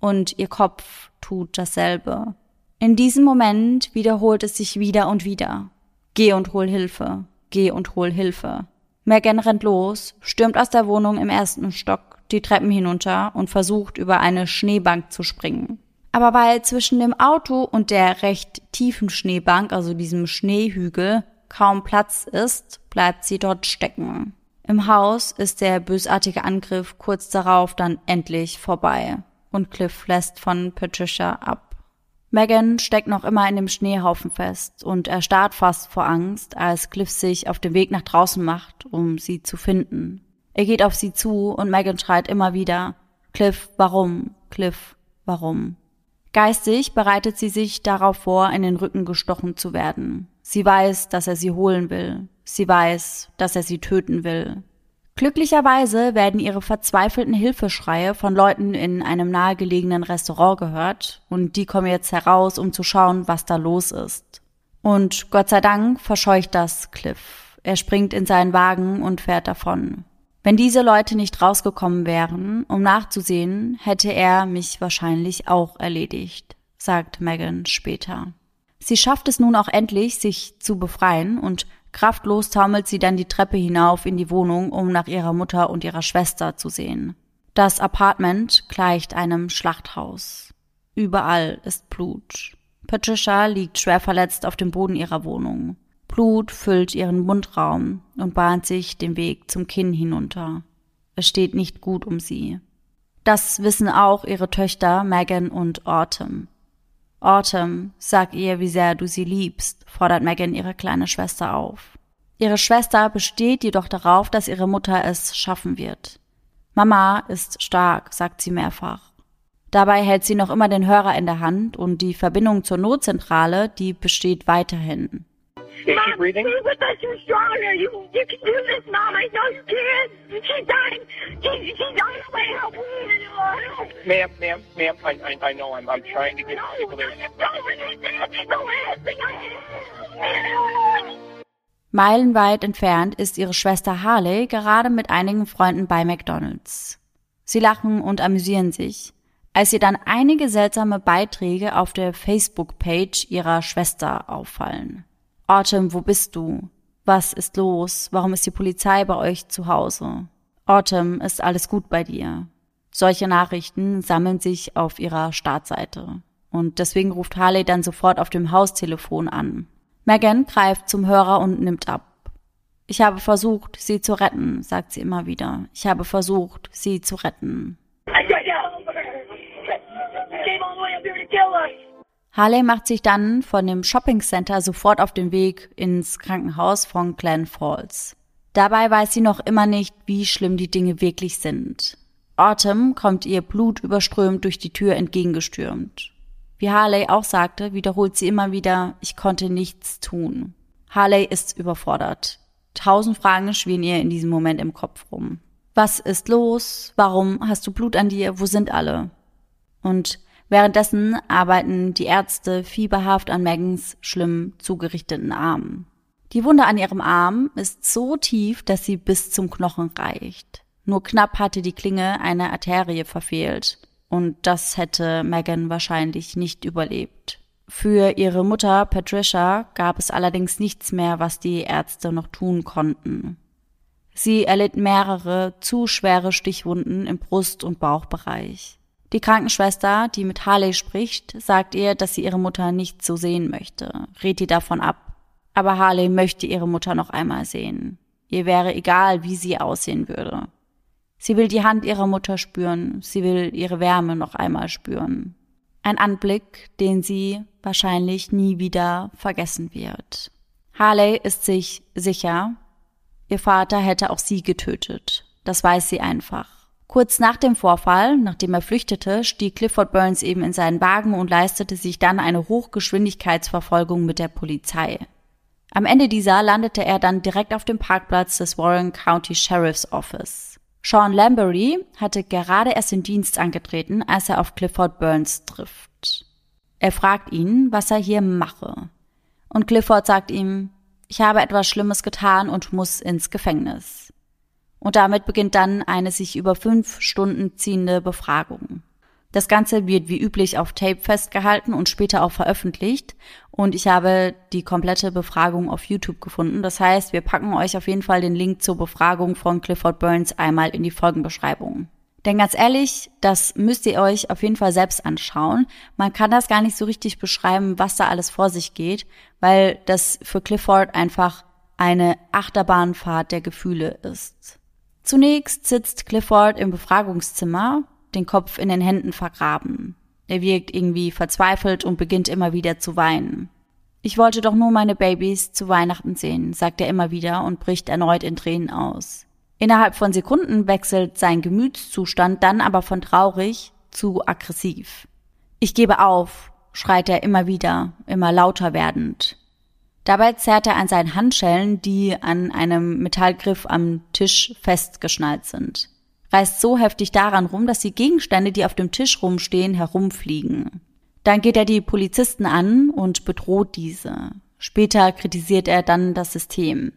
Und ihr Kopf tut dasselbe. In diesem Moment wiederholt es sich wieder und wieder. Geh und hol Hilfe. Geh und hol Hilfe. Megan rennt los, stürmt aus der Wohnung im ersten Stock die Treppen hinunter und versucht über eine Schneebank zu springen. Aber weil zwischen dem Auto und der recht tiefen Schneebank, also diesem Schneehügel, kaum Platz ist, bleibt sie dort stecken. Im Haus ist der bösartige Angriff kurz darauf dann endlich vorbei und Cliff lässt von Patricia ab. Megan steckt noch immer in dem Schneehaufen fest und erstarrt fast vor Angst, als Cliff sich auf den Weg nach draußen macht, um sie zu finden. Er geht auf sie zu und Megan schreit immer wieder, Cliff, warum? Cliff, warum? Geistig bereitet sie sich darauf vor, in den Rücken gestochen zu werden. Sie weiß, dass er sie holen will. Sie weiß, dass er sie töten will. Glücklicherweise werden ihre verzweifelten Hilfeschreie von Leuten in einem nahegelegenen Restaurant gehört und die kommen jetzt heraus, um zu schauen, was da los ist. Und Gott sei Dank verscheucht das Cliff. Er springt in seinen Wagen und fährt davon. Wenn diese Leute nicht rausgekommen wären, um nachzusehen, hätte er mich wahrscheinlich auch erledigt, sagt Megan später. Sie schafft es nun auch endlich, sich zu befreien und kraftlos taumelt sie dann die Treppe hinauf in die Wohnung, um nach ihrer Mutter und ihrer Schwester zu sehen. Das Apartment gleicht einem Schlachthaus. Überall ist Blut. Patricia liegt schwer verletzt auf dem Boden ihrer Wohnung. Blut füllt ihren Mundraum und bahnt sich den Weg zum Kinn hinunter. Es steht nicht gut um sie. Das wissen auch ihre Töchter Megan und Autumn. Autumn, sag ihr, wie sehr du sie liebst, fordert Megan ihre kleine Schwester auf. Ihre Schwester besteht jedoch darauf, dass ihre Mutter es schaffen wird. Mama ist stark, sagt sie mehrfach. Dabei hält sie noch immer den Hörer in der Hand und die Verbindung zur Notzentrale, die besteht weiterhin. Is Mom, she breathing? Move with us. You're stronger. You, you can do this, Mom. I know you can. She's dying. She, she's on her way. Please. Ma'am, ma'am, ma'am, I, I, I know I'm, I'm trying to get no, people there. Don't release it. The last thing I have. Meilenweit entfernt ist ihre Schwester Harley gerade mit einigen Freunden bei McDonald's. Sie lachen und amüsieren sich, als ihr dann einige seltsame Beiträge auf der Facebook-Page ihrer Schwester auffallen. Autumn, wo bist du? Was ist los? Warum ist die Polizei bei euch zu Hause? Autumn, ist alles gut bei dir? Solche Nachrichten sammeln sich auf ihrer Startseite. Und deswegen ruft Harley dann sofort auf dem Haustelefon an. Megan greift zum Hörer und nimmt ab. Ich habe versucht, sie zu retten, sagt sie immer wieder. Ich habe versucht, sie zu retten. Harley macht sich dann von dem Shopping Center sofort auf den Weg ins Krankenhaus von Glen Falls. Dabei weiß sie noch immer nicht, wie schlimm die Dinge wirklich sind. Autumn kommt ihr blutüberströmt durch die Tür entgegengestürmt. Wie Harley auch sagte, wiederholt sie immer wieder, ich konnte nichts tun. Harley ist überfordert. Tausend Fragen schwirren ihr in diesem Moment im Kopf rum. Was ist los? Warum hast du Blut an dir? Wo sind alle? Und währenddessen arbeiten die Ärzte fieberhaft an Megans schlimm zugerichteten Armen. Die Wunde an ihrem Arm ist so tief, dass sie bis zum Knochen reicht. Nur knapp hatte die Klinge eine Arterie verfehlt. Und das hätte Megan wahrscheinlich nicht überlebt. Für ihre Mutter Patricia gab es allerdings nichts mehr, was die Ärzte noch tun konnten. Sie erlitt mehrere zu schwere Stichwunden im Brust- und Bauchbereich. Die Krankenschwester, die mit Harley spricht, sagt ihr, dass sie ihre Mutter nicht so sehen möchte, rät ihr davon ab. Aber Harley möchte ihre Mutter noch einmal sehen. Ihr wäre egal, wie sie aussehen würde. Sie will die Hand ihrer Mutter spüren, sie will ihre Wärme noch einmal spüren. Ein Anblick, den sie wahrscheinlich nie wieder vergessen wird. Harley ist sich sicher, Ihr Vater hätte auch sie getötet. Das weiß sie einfach. Kurz nach dem Vorfall, nachdem er flüchtete, stieg Clifford Burns eben in seinen Wagen und leistete sich dann eine Hochgeschwindigkeitsverfolgung mit der Polizei. Am Ende dieser landete er dann direkt auf dem Parkplatz des Warren County Sheriff's Office. Sean Lambery hatte gerade erst den Dienst angetreten, als er auf Clifford Burns trifft. Er fragt ihn, was er hier mache. Und Clifford sagt ihm, ich habe etwas Schlimmes getan und muss ins Gefängnis. Und damit beginnt dann eine sich über fünf Stunden ziehende Befragung. Das Ganze wird wie üblich auf Tape festgehalten und später auch veröffentlicht. Und ich habe die komplette Befragung auf YouTube gefunden. Das heißt, wir packen euch auf jeden Fall den Link zur Befragung von Clifford Burns einmal in die Folgenbeschreibung. Denn ganz ehrlich, das müsst ihr euch auf jeden Fall selbst anschauen. Man kann das gar nicht so richtig beschreiben, was da alles vor sich geht, weil das für Clifford einfach eine Achterbahnfahrt der Gefühle ist. Zunächst sitzt Clifford im Befragungszimmer, den Kopf in den Händen vergraben. Er wirkt irgendwie verzweifelt und beginnt immer wieder zu weinen. Ich wollte doch nur meine Babys zu Weihnachten sehen, sagt er immer wieder und bricht erneut in Tränen aus. Innerhalb von Sekunden wechselt sein Gemütszustand dann aber von traurig zu aggressiv. Ich gebe auf, schreit er immer wieder, immer lauter werdend. Dabei zerrt er an seinen Handschellen, die an einem Metallgriff am Tisch festgeschnallt sind. Reißt so heftig daran rum, dass die Gegenstände, die auf dem Tisch rumstehen, herumfliegen. Dann geht er die Polizisten an und bedroht diese. Später kritisiert er dann das System.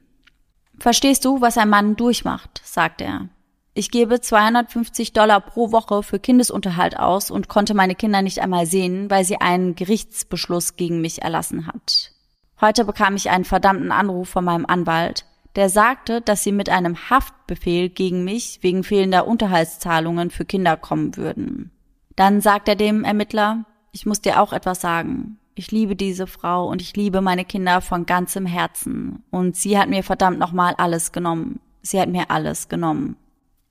Verstehst du, was ein Mann durchmacht? sagt er. Ich gebe 250 Dollar pro Woche für Kindesunterhalt aus und konnte meine Kinder nicht einmal sehen, weil sie einen Gerichtsbeschluss gegen mich erlassen hat. Heute bekam ich einen verdammten Anruf von meinem Anwalt, der sagte, dass sie mit einem Haftbefehl gegen mich wegen fehlender Unterhaltszahlungen für Kinder kommen würden. Dann sagt er dem Ermittler, ich muss dir auch etwas sagen. Ich liebe diese Frau und ich liebe meine Kinder von ganzem Herzen. Und sie hat mir verdammt nochmal alles genommen. Sie hat mir alles genommen.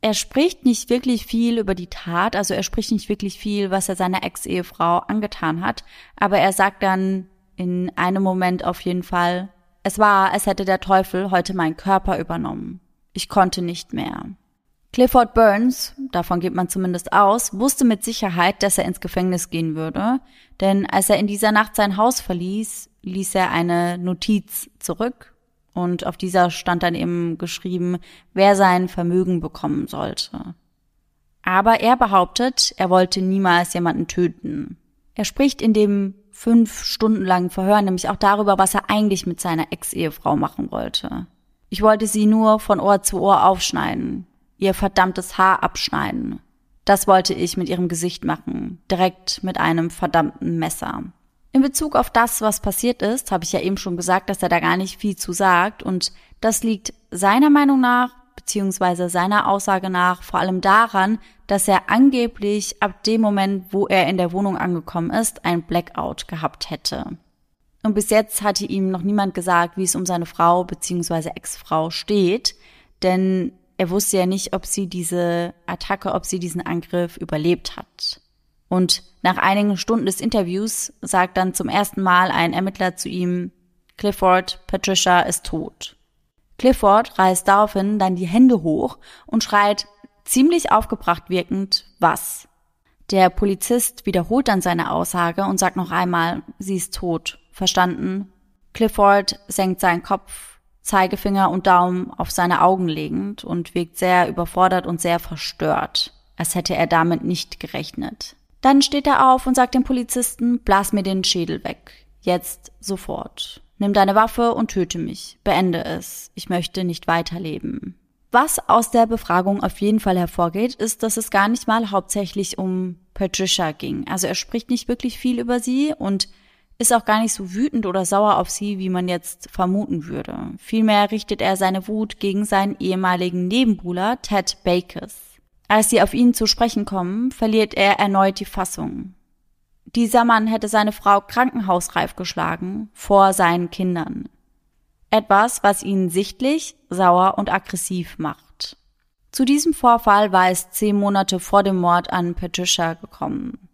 Er spricht nicht wirklich viel über die Tat, also er spricht nicht wirklich viel, was er seiner Ex-Ehefrau angetan hat, aber er sagt dann in einem Moment auf jeden Fall, es war, als hätte der Teufel heute meinen Körper übernommen. Ich konnte nicht mehr. Clifford Burns, davon geht man zumindest aus, wusste mit Sicherheit, dass er ins Gefängnis gehen würde, denn als er in dieser Nacht sein Haus verließ, ließ er eine Notiz zurück und auf dieser stand dann eben geschrieben, wer sein Vermögen bekommen sollte. Aber er behauptet, er wollte niemals jemanden töten. Er spricht in dem fünf Stunden langen Verhör nämlich auch darüber, was er eigentlich mit seiner Ex-Ehefrau machen wollte. Ich wollte sie nur von Ohr zu Ohr aufschneiden ihr verdammtes Haar abschneiden. Das wollte ich mit ihrem Gesicht machen, direkt mit einem verdammten Messer. In Bezug auf das, was passiert ist, habe ich ja eben schon gesagt, dass er da gar nicht viel zu sagt und das liegt seiner Meinung nach beziehungsweise seiner Aussage nach vor allem daran, dass er angeblich ab dem Moment, wo er in der Wohnung angekommen ist, ein Blackout gehabt hätte. Und bis jetzt hatte ihm noch niemand gesagt, wie es um seine Frau beziehungsweise Ex-Frau steht, denn er wusste ja nicht, ob sie diese Attacke, ob sie diesen Angriff überlebt hat. Und nach einigen Stunden des Interviews sagt dann zum ersten Mal ein Ermittler zu ihm, Clifford, Patricia ist tot. Clifford reißt daraufhin dann die Hände hoch und schreit, ziemlich aufgebracht wirkend, was? Der Polizist wiederholt dann seine Aussage und sagt noch einmal, sie ist tot. Verstanden? Clifford senkt seinen Kopf, Zeigefinger und Daumen auf seine Augen legend und wirkt sehr überfordert und sehr verstört, als hätte er damit nicht gerechnet. Dann steht er auf und sagt dem Polizisten, blas mir den Schädel weg. Jetzt sofort. Nimm deine Waffe und töte mich. Beende es. Ich möchte nicht weiterleben. Was aus der Befragung auf jeden Fall hervorgeht, ist, dass es gar nicht mal hauptsächlich um Patricia ging. Also er spricht nicht wirklich viel über sie und ist auch gar nicht so wütend oder sauer auf sie, wie man jetzt vermuten würde. Vielmehr richtet er seine Wut gegen seinen ehemaligen Nebenbuhler Ted Bakers. Als sie auf ihn zu sprechen kommen, verliert er erneut die Fassung. Dieser Mann hätte seine Frau krankenhausreif geschlagen vor seinen Kindern. Etwas, was ihn sichtlich, sauer und aggressiv macht. Zu diesem Vorfall war es zehn Monate vor dem Mord an Patricia gekommen.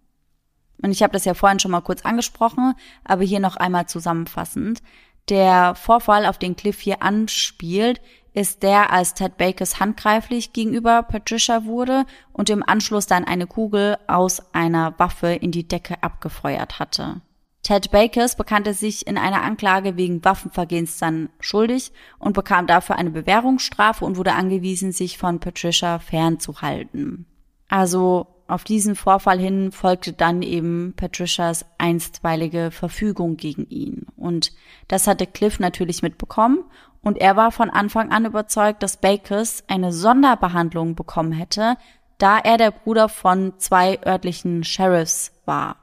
Und ich habe das ja vorhin schon mal kurz angesprochen, aber hier noch einmal zusammenfassend. Der Vorfall, auf den Cliff hier anspielt, ist der, als Ted Bakers handgreiflich gegenüber Patricia wurde und im Anschluss dann eine Kugel aus einer Waffe in die Decke abgefeuert hatte. Ted Bakers bekannte sich in einer Anklage wegen Waffenvergehens dann schuldig und bekam dafür eine Bewährungsstrafe und wurde angewiesen, sich von Patricia fernzuhalten. Also auf diesen Vorfall hin folgte dann eben Patricias einstweilige Verfügung gegen ihn. Und das hatte Cliff natürlich mitbekommen und er war von Anfang an überzeugt, dass Bakers eine Sonderbehandlung bekommen hätte, da er der Bruder von zwei örtlichen Sheriffs war.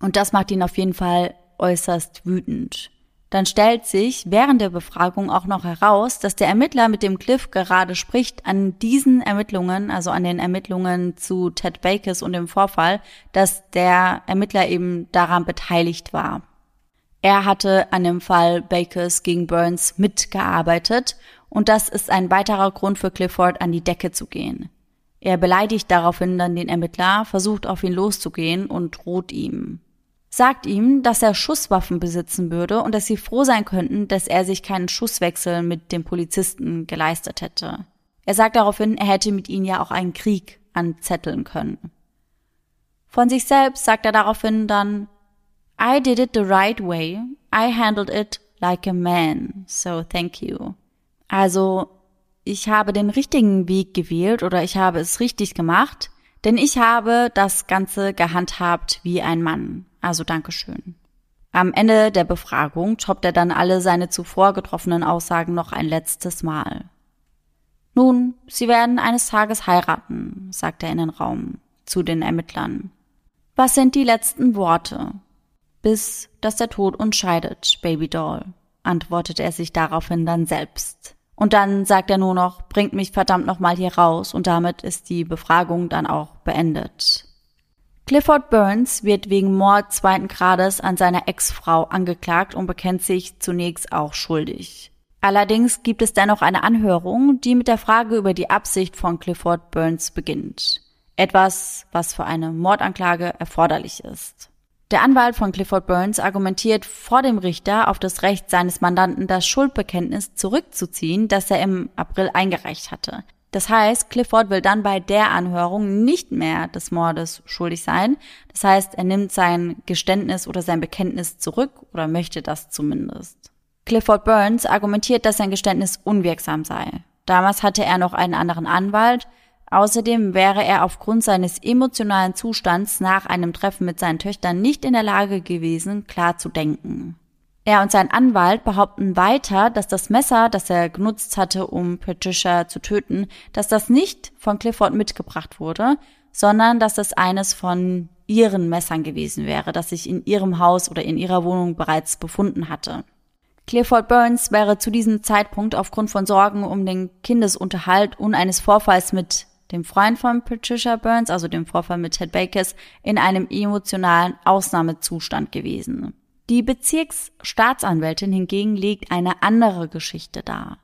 Und das macht ihn auf jeden Fall äußerst wütend. Dann stellt sich während der Befragung auch noch heraus, dass der Ermittler, mit dem Cliff gerade spricht, an diesen Ermittlungen, also an den Ermittlungen zu Ted Bakers und dem Vorfall, dass der Ermittler eben daran beteiligt war. Er hatte an dem Fall Bakers gegen Burns mitgearbeitet und das ist ein weiterer Grund für Clifford an die Decke zu gehen. Er beleidigt daraufhin dann den Ermittler, versucht auf ihn loszugehen und droht ihm. Sagt ihm, dass er Schusswaffen besitzen würde und dass sie froh sein könnten, dass er sich keinen Schusswechsel mit dem Polizisten geleistet hätte. Er sagt daraufhin, er hätte mit ihnen ja auch einen Krieg anzetteln können. Von sich selbst sagt er daraufhin dann, I did it the right way. I handled it like a man. So thank you. Also, ich habe den richtigen Weg gewählt oder ich habe es richtig gemacht, denn ich habe das Ganze gehandhabt wie ein Mann. Also Dankeschön. Am Ende der Befragung toppt er dann alle seine zuvor getroffenen Aussagen noch ein letztes Mal. Nun, Sie werden eines Tages heiraten, sagt er in den Raum zu den Ermittlern. Was sind die letzten Worte? Bis dass der Tod uns scheidet, Baby Doll, antwortete er sich daraufhin dann selbst. Und dann sagt er nur noch, bringt mich verdammt nochmal hier raus und damit ist die Befragung dann auch beendet. Clifford Burns wird wegen Mord zweiten Grades an seiner Ex-Frau angeklagt und bekennt sich zunächst auch schuldig. Allerdings gibt es dennoch eine Anhörung, die mit der Frage über die Absicht von Clifford Burns beginnt. Etwas, was für eine Mordanklage erforderlich ist. Der Anwalt von Clifford Burns argumentiert vor dem Richter auf das Recht seines Mandanten, das Schuldbekenntnis zurückzuziehen, das er im April eingereicht hatte. Das heißt, Clifford will dann bei der Anhörung nicht mehr des Mordes schuldig sein. Das heißt, er nimmt sein Geständnis oder sein Bekenntnis zurück oder möchte das zumindest. Clifford Burns argumentiert, dass sein Geständnis unwirksam sei. Damals hatte er noch einen anderen Anwalt, Außerdem wäre er aufgrund seines emotionalen Zustands nach einem Treffen mit seinen Töchtern nicht in der Lage gewesen, klar zu denken. Er und sein Anwalt behaupten weiter, dass das Messer, das er genutzt hatte, um Patricia zu töten, dass das nicht von Clifford mitgebracht wurde, sondern dass das eines von ihren Messern gewesen wäre, das sich in ihrem Haus oder in ihrer Wohnung bereits befunden hatte. Clifford Burns wäre zu diesem Zeitpunkt aufgrund von Sorgen um den Kindesunterhalt und eines Vorfalls mit dem Freund von Patricia Burns, also dem Vorfall mit Ted Bakers, in einem emotionalen Ausnahmezustand gewesen. Die Bezirksstaatsanwältin hingegen legt eine andere Geschichte dar.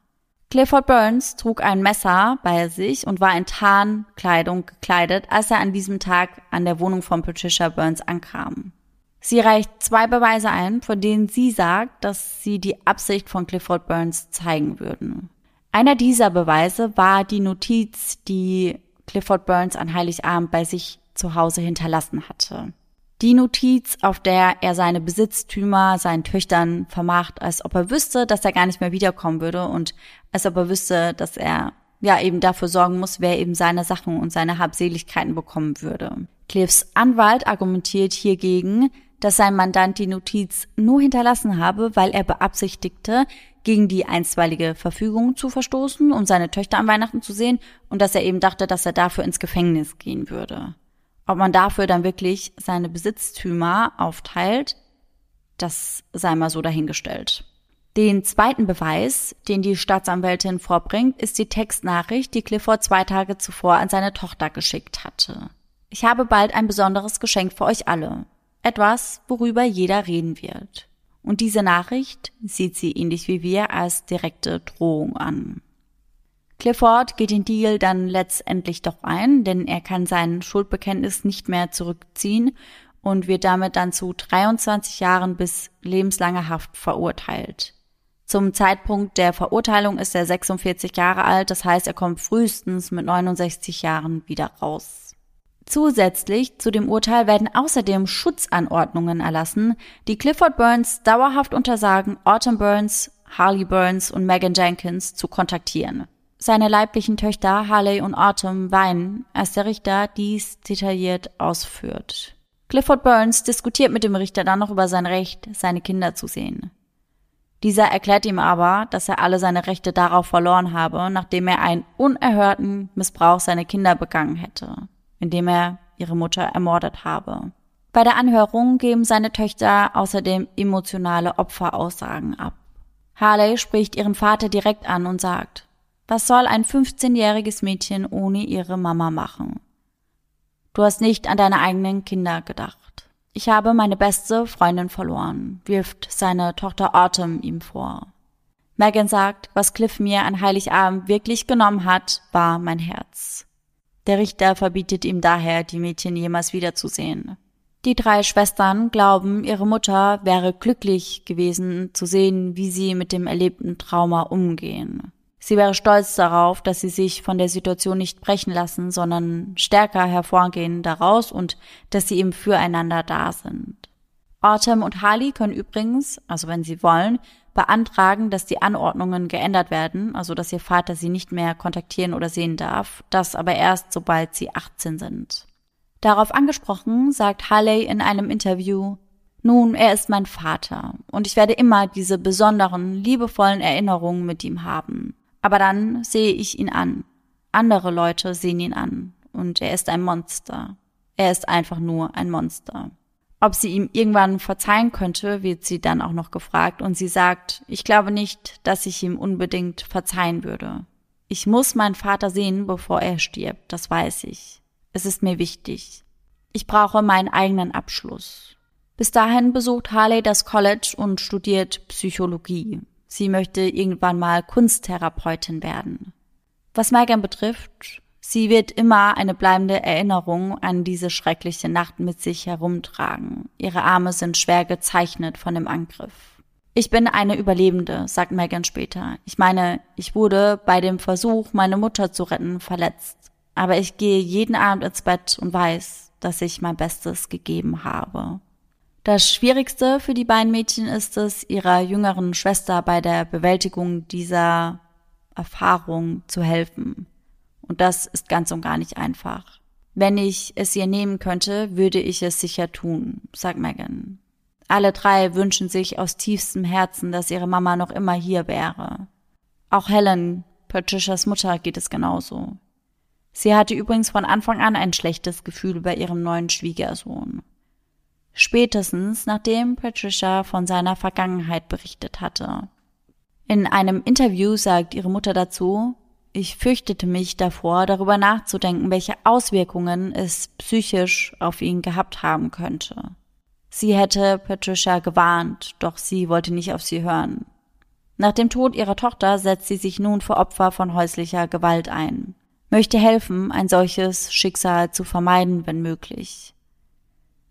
Clifford Burns trug ein Messer bei sich und war in Tarnkleidung gekleidet, als er an diesem Tag an der Wohnung von Patricia Burns ankam. Sie reicht zwei Beweise ein, von denen sie sagt, dass sie die Absicht von Clifford Burns zeigen würden. Einer dieser Beweise war die Notiz, die Clifford Burns an Heiligabend bei sich zu Hause hinterlassen hatte. Die Notiz, auf der er seine Besitztümer seinen Töchtern vermacht, als ob er wüsste, dass er gar nicht mehr wiederkommen würde und als ob er wüsste, dass er ja eben dafür sorgen muss, wer eben seine Sachen und seine Habseligkeiten bekommen würde. Cliffs Anwalt argumentiert hiergegen, dass sein Mandant die Notiz nur hinterlassen habe, weil er beabsichtigte, gegen die einstweilige Verfügung zu verstoßen, um seine Töchter an Weihnachten zu sehen und dass er eben dachte, dass er dafür ins Gefängnis gehen würde. Ob man dafür dann wirklich seine Besitztümer aufteilt, das sei mal so dahingestellt. Den zweiten Beweis, den die Staatsanwältin vorbringt, ist die Textnachricht, die Clifford zwei Tage zuvor an seine Tochter geschickt hatte. Ich habe bald ein besonderes Geschenk für euch alle. Etwas, worüber jeder reden wird. Und diese Nachricht sieht sie ähnlich wie wir als direkte Drohung an. Clifford geht den Deal dann letztendlich doch ein, denn er kann sein Schuldbekenntnis nicht mehr zurückziehen und wird damit dann zu 23 Jahren bis lebenslanger Haft verurteilt. Zum Zeitpunkt der Verurteilung ist er 46 Jahre alt, das heißt, er kommt frühestens mit 69 Jahren wieder raus. Zusätzlich zu dem Urteil werden außerdem Schutzanordnungen erlassen, die Clifford Burns dauerhaft untersagen, Autumn Burns, Harley Burns und Megan Jenkins zu kontaktieren. Seine leiblichen Töchter Harley und Autumn weinen, als der Richter dies detailliert ausführt. Clifford Burns diskutiert mit dem Richter dann noch über sein Recht, seine Kinder zu sehen. Dieser erklärt ihm aber, dass er alle seine Rechte darauf verloren habe, nachdem er einen unerhörten Missbrauch seiner Kinder begangen hätte, indem er ihre Mutter ermordet habe. Bei der Anhörung geben seine Töchter außerdem emotionale Opferaussagen ab. Harley spricht ihren Vater direkt an und sagt, was soll ein 15-jähriges Mädchen ohne ihre Mama machen? Du hast nicht an deine eigenen Kinder gedacht. Ich habe meine beste Freundin verloren, wirft seine Tochter Autumn ihm vor. Megan sagt, was Cliff mir an Heiligabend wirklich genommen hat, war mein Herz. Der Richter verbietet ihm daher, die Mädchen jemals wiederzusehen. Die drei Schwestern glauben, ihre Mutter wäre glücklich gewesen zu sehen, wie sie mit dem erlebten Trauma umgehen. Sie wäre stolz darauf, dass sie sich von der Situation nicht brechen lassen, sondern stärker hervorgehen daraus und dass sie eben füreinander da sind. Autumn und Harley können übrigens, also wenn sie wollen, beantragen, dass die Anordnungen geändert werden, also dass ihr Vater sie nicht mehr kontaktieren oder sehen darf, das aber erst sobald sie 18 sind. Darauf angesprochen sagt Harley in einem Interview, nun, er ist mein Vater und ich werde immer diese besonderen, liebevollen Erinnerungen mit ihm haben. Aber dann sehe ich ihn an. Andere Leute sehen ihn an. Und er ist ein Monster. Er ist einfach nur ein Monster. Ob sie ihm irgendwann verzeihen könnte, wird sie dann auch noch gefragt. Und sie sagt, ich glaube nicht, dass ich ihm unbedingt verzeihen würde. Ich muss meinen Vater sehen, bevor er stirbt, das weiß ich. Es ist mir wichtig. Ich brauche meinen eigenen Abschluss. Bis dahin besucht Harley das College und studiert Psychologie. Sie möchte irgendwann mal Kunsttherapeutin werden. Was Megan betrifft, sie wird immer eine bleibende Erinnerung an diese schreckliche Nacht mit sich herumtragen. Ihre Arme sind schwer gezeichnet von dem Angriff. Ich bin eine Überlebende, sagt Megan später. Ich meine, ich wurde bei dem Versuch, meine Mutter zu retten, verletzt. Aber ich gehe jeden Abend ins Bett und weiß, dass ich mein Bestes gegeben habe. Das Schwierigste für die beiden Mädchen ist es, ihrer jüngeren Schwester bei der Bewältigung dieser Erfahrung zu helfen. Und das ist ganz und gar nicht einfach. Wenn ich es ihr nehmen könnte, würde ich es sicher tun, sagt Megan. Alle drei wünschen sich aus tiefstem Herzen, dass ihre Mama noch immer hier wäre. Auch Helen, Patricias Mutter, geht es genauso. Sie hatte übrigens von Anfang an ein schlechtes Gefühl bei ihrem neuen Schwiegersohn spätestens nachdem Patricia von seiner Vergangenheit berichtet hatte. In einem Interview sagt ihre Mutter dazu, ich fürchtete mich davor, darüber nachzudenken, welche Auswirkungen es psychisch auf ihn gehabt haben könnte. Sie hätte Patricia gewarnt, doch sie wollte nicht auf sie hören. Nach dem Tod ihrer Tochter setzt sie sich nun für Opfer von häuslicher Gewalt ein, möchte helfen, ein solches Schicksal zu vermeiden, wenn möglich.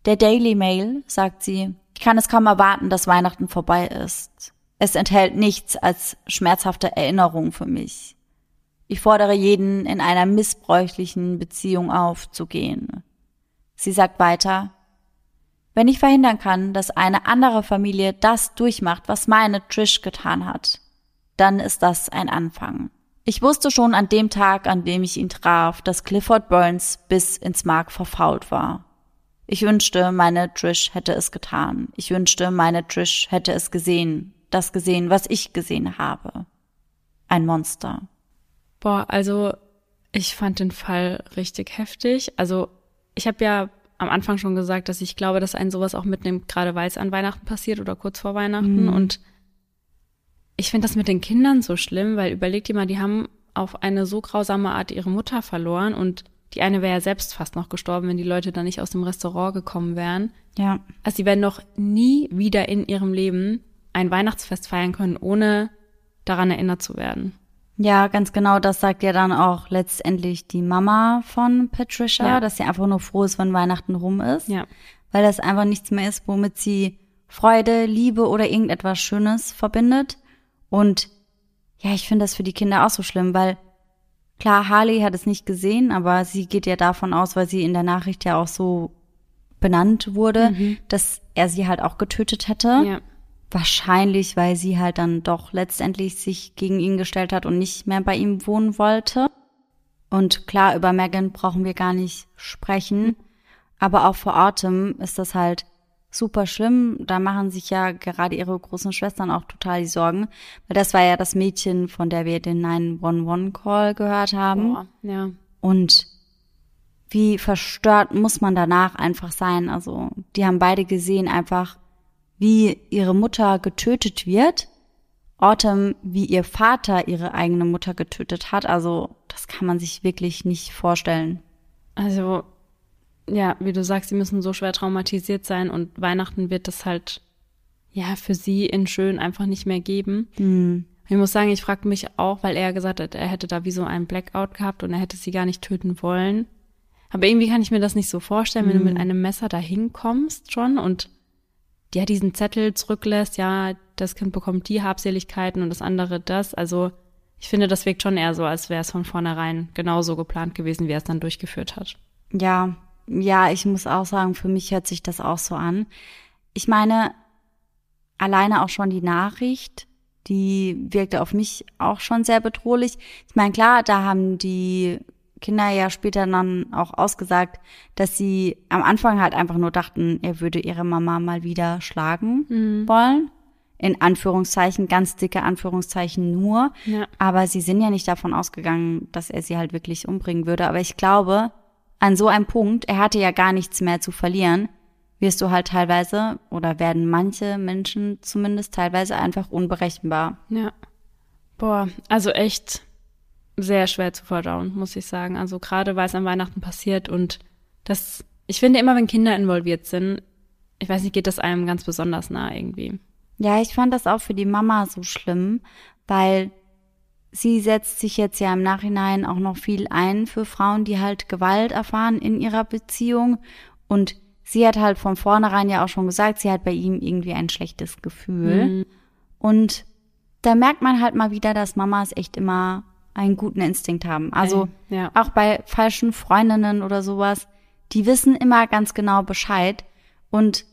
Der Daily Mail, sagt sie, ich kann es kaum erwarten, dass Weihnachten vorbei ist. Es enthält nichts als schmerzhafte Erinnerung für mich. Ich fordere jeden, in einer missbräuchlichen Beziehung aufzugehen. Sie sagt weiter, wenn ich verhindern kann, dass eine andere Familie das durchmacht, was meine Trish getan hat, dann ist das ein Anfang. Ich wusste schon an dem Tag, an dem ich ihn traf, dass Clifford Burns bis ins Mark verfault war. Ich wünschte, meine Trish hätte es getan. Ich wünschte, meine Trish hätte es gesehen, das gesehen, was ich gesehen habe. Ein Monster. Boah, also ich fand den Fall richtig heftig. Also ich habe ja am Anfang schon gesagt, dass ich glaube, dass ein sowas auch mitnimmt, gerade weil es an Weihnachten passiert oder kurz vor Weihnachten. Mhm. Und ich finde das mit den Kindern so schlimm, weil überlegt ihr mal, die haben auf eine so grausame Art ihre Mutter verloren und die eine wäre ja selbst fast noch gestorben, wenn die Leute da nicht aus dem Restaurant gekommen wären. Ja. Also sie werden noch nie wieder in ihrem Leben ein Weihnachtsfest feiern können, ohne daran erinnert zu werden. Ja, ganz genau. Das sagt ja dann auch letztendlich die Mama von Patricia, ja. dass sie einfach nur froh ist, wenn Weihnachten rum ist. Ja. Weil das einfach nichts mehr ist, womit sie Freude, Liebe oder irgendetwas Schönes verbindet. Und ja, ich finde das für die Kinder auch so schlimm, weil klar, Harley hat es nicht gesehen, aber sie geht ja davon aus, weil sie in der Nachricht ja auch so benannt wurde, mhm. dass er sie halt auch getötet hätte. Ja. Wahrscheinlich, weil sie halt dann doch letztendlich sich gegen ihn gestellt hat und nicht mehr bei ihm wohnen wollte. Und klar, über Megan brauchen wir gar nicht sprechen. Aber auch vor Autumn ist das halt super schlimm. Da machen sich ja gerade ihre großen Schwestern auch total die Sorgen. Weil das war ja das Mädchen, von der wir den 911-Call gehört haben. Boah, ja. Und wie verstört muss man danach einfach sein. Also, die haben beide gesehen einfach, wie ihre Mutter getötet wird. Autumn, wie ihr Vater ihre eigene Mutter getötet hat. Also, das kann man sich wirklich nicht vorstellen. Also, ja, wie du sagst, sie müssen so schwer traumatisiert sein und Weihnachten wird das halt, ja, für sie in schön einfach nicht mehr geben. Mhm. Ich muss sagen, ich frage mich auch, weil er gesagt hat, er hätte da wie so einen Blackout gehabt und er hätte sie gar nicht töten wollen. Aber irgendwie kann ich mir das nicht so vorstellen, wenn mhm. du mit einem Messer da hinkommst schon und ja diesen Zettel zurücklässt, ja, das Kind bekommt die Habseligkeiten und das andere das. Also ich finde, das wirkt schon eher so, als wäre es von vornherein genauso geplant gewesen, wie er es dann durchgeführt hat. Ja, ja, ich muss auch sagen, für mich hört sich das auch so an. Ich meine, alleine auch schon die Nachricht, die wirkte auf mich auch schon sehr bedrohlich. Ich meine, klar, da haben die Kinder ja später dann auch ausgesagt, dass sie am Anfang halt einfach nur dachten, er würde ihre Mama mal wieder schlagen mhm. wollen. In Anführungszeichen, ganz dicke Anführungszeichen nur. Ja. Aber sie sind ja nicht davon ausgegangen, dass er sie halt wirklich umbringen würde. Aber ich glaube, an so einem Punkt, er hatte ja gar nichts mehr zu verlieren, wirst du halt teilweise oder werden manche Menschen zumindest teilweise einfach unberechenbar. Ja. Boah, also echt sehr schwer zu verdauen, muss ich sagen. Also gerade weil es an Weihnachten passiert und das, ich finde immer, wenn Kinder involviert sind, ich weiß nicht, geht das einem ganz besonders nah irgendwie. Ja, ich fand das auch für die Mama so schlimm, weil sie setzt sich jetzt ja im Nachhinein auch noch viel ein für Frauen, die halt Gewalt erfahren in ihrer Beziehung. Und sie hat halt von vornherein ja auch schon gesagt, sie hat bei ihm irgendwie ein schlechtes Gefühl. Mhm. Und da merkt man halt mal wieder, dass Mamas echt immer einen guten Instinkt haben. Also ja. auch bei falschen Freundinnen oder sowas, die wissen immer ganz genau Bescheid. Und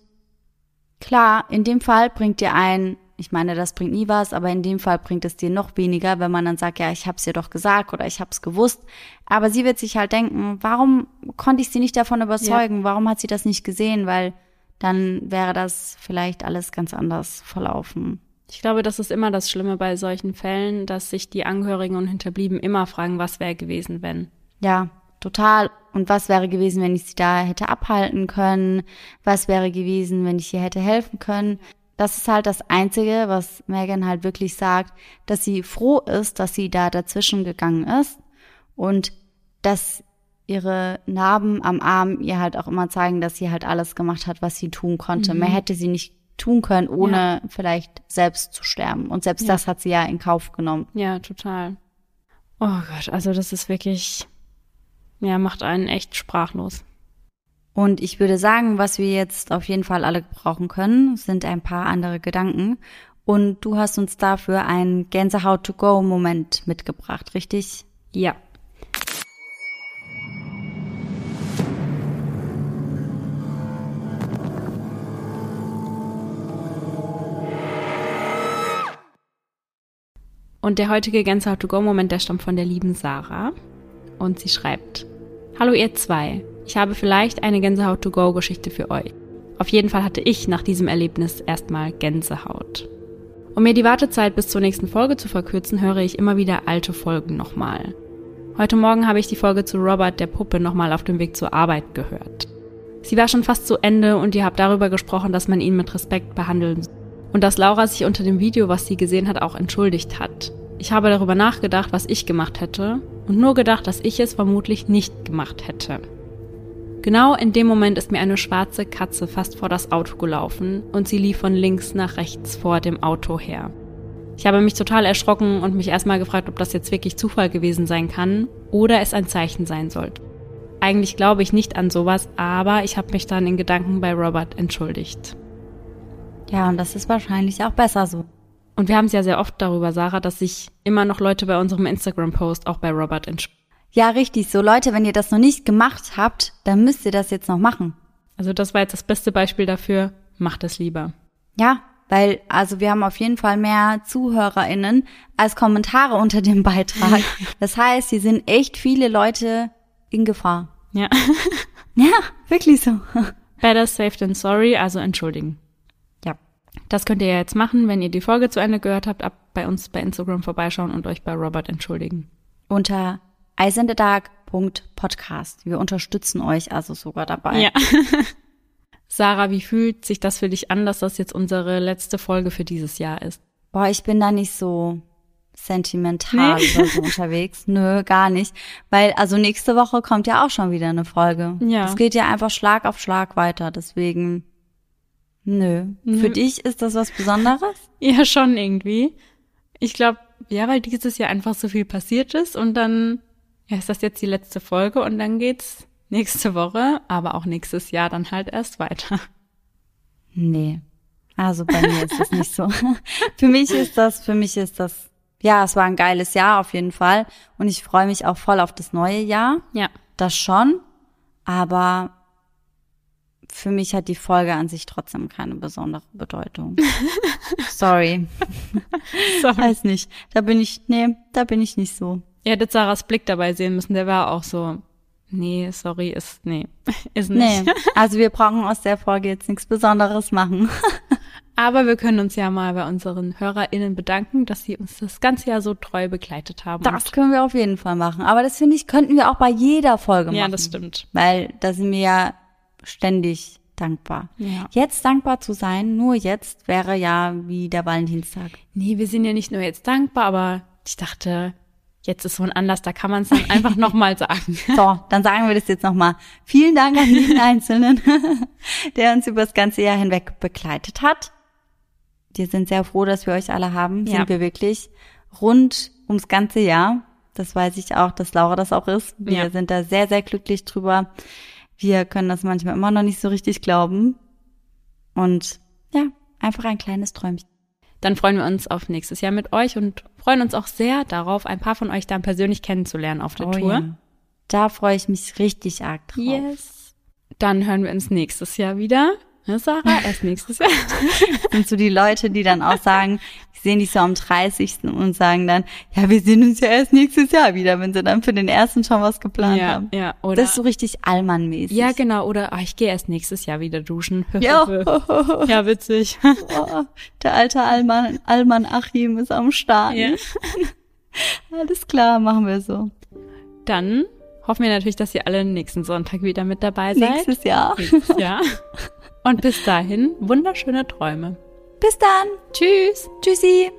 klar, in dem Fall bringt dir ein, ich meine, das bringt nie was, aber in dem Fall bringt es dir noch weniger, wenn man dann sagt, ja, ich hab's dir doch gesagt oder ich hab's gewusst. Aber sie wird sich halt denken, warum konnte ich sie nicht davon überzeugen? Ja. Warum hat sie das nicht gesehen? Weil dann wäre das vielleicht alles ganz anders verlaufen. Ich glaube, das ist immer das Schlimme bei solchen Fällen, dass sich die Angehörigen und Hinterblieben immer fragen, was wäre gewesen, wenn. Ja, total. Und was wäre gewesen, wenn ich sie da hätte abhalten können? Was wäre gewesen, wenn ich ihr hätte helfen können? Das ist halt das Einzige, was Megan halt wirklich sagt, dass sie froh ist, dass sie da dazwischen gegangen ist und dass ihre Narben am Arm ihr halt auch immer zeigen, dass sie halt alles gemacht hat, was sie tun konnte. Mhm. Mehr hätte sie nicht tun können, ohne ja. vielleicht selbst zu sterben. Und selbst ja. das hat sie ja in Kauf genommen. Ja, total. Oh Gott, also das ist wirklich, ja, macht einen echt sprachlos. Und ich würde sagen, was wir jetzt auf jeden Fall alle brauchen können, sind ein paar andere Gedanken. Und du hast uns dafür einen Gänsehaut-to-go-Moment mitgebracht, richtig? Ja. Und der heutige Gänsehaut-to-go-Moment, der stammt von der lieben Sarah. Und sie schreibt, Hallo ihr zwei, ich habe vielleicht eine Gänsehaut-to-go-Geschichte für euch. Auf jeden Fall hatte ich nach diesem Erlebnis erstmal Gänsehaut. Um mir die Wartezeit bis zur nächsten Folge zu verkürzen, höre ich immer wieder alte Folgen nochmal. Heute Morgen habe ich die Folge zu Robert der Puppe nochmal auf dem Weg zur Arbeit gehört. Sie war schon fast zu Ende und ihr habt darüber gesprochen, dass man ihn mit Respekt behandeln soll. Und dass Laura sich unter dem Video, was sie gesehen hat, auch entschuldigt hat. Ich habe darüber nachgedacht, was ich gemacht hätte und nur gedacht, dass ich es vermutlich nicht gemacht hätte. Genau in dem Moment ist mir eine schwarze Katze fast vor das Auto gelaufen und sie lief von links nach rechts vor dem Auto her. Ich habe mich total erschrocken und mich erstmal gefragt, ob das jetzt wirklich Zufall gewesen sein kann oder es ein Zeichen sein sollte. Eigentlich glaube ich nicht an sowas, aber ich habe mich dann in Gedanken bei Robert entschuldigt. Ja, und das ist wahrscheinlich auch besser so. Und wir haben es ja sehr oft darüber, Sarah, dass sich immer noch Leute bei unserem Instagram-Post auch bei Robert entschuldigen. Ja, richtig. So Leute, wenn ihr das noch nicht gemacht habt, dann müsst ihr das jetzt noch machen. Also das war jetzt das beste Beispiel dafür. Macht es lieber. Ja, weil also wir haben auf jeden Fall mehr ZuhörerInnen als Kommentare unter dem Beitrag. Das heißt, hier sind echt viele Leute in Gefahr. Ja. Ja, wirklich so. Better safe than sorry, also entschuldigen. Das könnt ihr ja jetzt machen, wenn ihr die Folge zu Ende gehört habt, ab bei uns bei Instagram vorbeischauen und euch bei Robert entschuldigen. Unter eisendedark.podcast. Wir unterstützen euch also sogar dabei. Ja. Sarah, wie fühlt sich das für dich an, dass das jetzt unsere letzte Folge für dieses Jahr ist? Boah, ich bin da nicht so sentimental Nee. oder so unterwegs. Nö, gar nicht. Weil, also nächste Woche kommt ja auch schon wieder eine Folge. Ja. Es geht ja einfach Schlag auf Schlag weiter. Deswegen, nö. Für Nö. dich ist das was Besonderes? Ja, schon irgendwie. Ich glaube, ja, weil dieses Jahr einfach so viel passiert ist und dann ja, ist das jetzt die letzte Folge und dann geht's nächste Woche, aber auch nächstes Jahr dann halt erst weiter. Nee. Also bei mir ist das nicht so. für mich ist das, für mich ist das, ja, es war ein geiles Jahr auf jeden Fall. Und ich freue mich auch voll auf das neue Jahr. Ja. Das schon. Aber für mich hat die Folge an sich trotzdem keine besondere Bedeutung. Sorry. Sorry. Weiß nicht. Da bin ich, nee, da bin ich nicht so. Ihr hättet Sarahs Blick dabei sehen müssen, der war auch so, nee, sorry, ist, nee, ist Nee. nicht. Also wir brauchen aus der Folge jetzt nichts Besonderes machen. Aber wir können uns ja mal bei unseren HörerInnen bedanken, dass sie uns das ganze Jahr so treu begleitet haben. Das können wir auf jeden Fall machen. Aber das finde ich, könnten wir auch bei jeder Folge machen. ja, das stimmt. Weil da sind wir ja ständig dankbar. Ja. Jetzt dankbar zu sein, nur jetzt wäre ja wie der Valentinstag. Nee, wir sind ja nicht nur jetzt dankbar, aber ich dachte, jetzt ist so ein Anlass, da kann man es dann einfach nochmal sagen. So, dann sagen wir das jetzt nochmal. Vielen Dank an jeden Einzelnen, der uns über das ganze Jahr hinweg begleitet hat. Wir sind sehr froh, dass wir euch alle haben. Ja. Sind wir wirklich rund ums ganze Jahr. Das weiß ich auch, dass Laura das auch ist. Wir Ja. sind da sehr, sehr glücklich drüber. Wir können das manchmal immer noch nicht so richtig glauben. Und ja, einfach ein kleines Träumchen. Dann freuen wir uns auf nächstes Jahr mit euch und freuen uns auch sehr darauf, ein paar von euch dann persönlich kennenzulernen auf der Tour. Oh ja. Da freue ich mich richtig arg drauf. Yes. Dann hören wir uns nächstes Jahr wieder. Ne, Sarah? Erst nächstes Jahr. sind so die Leute, die dann auch sagen, ich sehe dich so am 30. und sagen dann, ja, wir sehen uns ja erst nächstes Jahr wieder, wenn sie dann für den ersten schon was geplant ja, haben. ja, oder? Das ist so richtig Allmann-mäßig. ja, genau. Oder ah, ich gehe erst nächstes Jahr wieder duschen. Ja. ja, witzig. Oh, der alte Allmann, Allmann Achim ist am Start. Ja. Alles klar, machen wir so. Dann hoffen wir natürlich, dass ihr alle nächsten Sonntag wieder mit dabei seid. Nächstes Jahr. Nächstes Jahr. Und bis dahin, wunderschöne Träume. Bis dann. Tschüss. Tschüssi.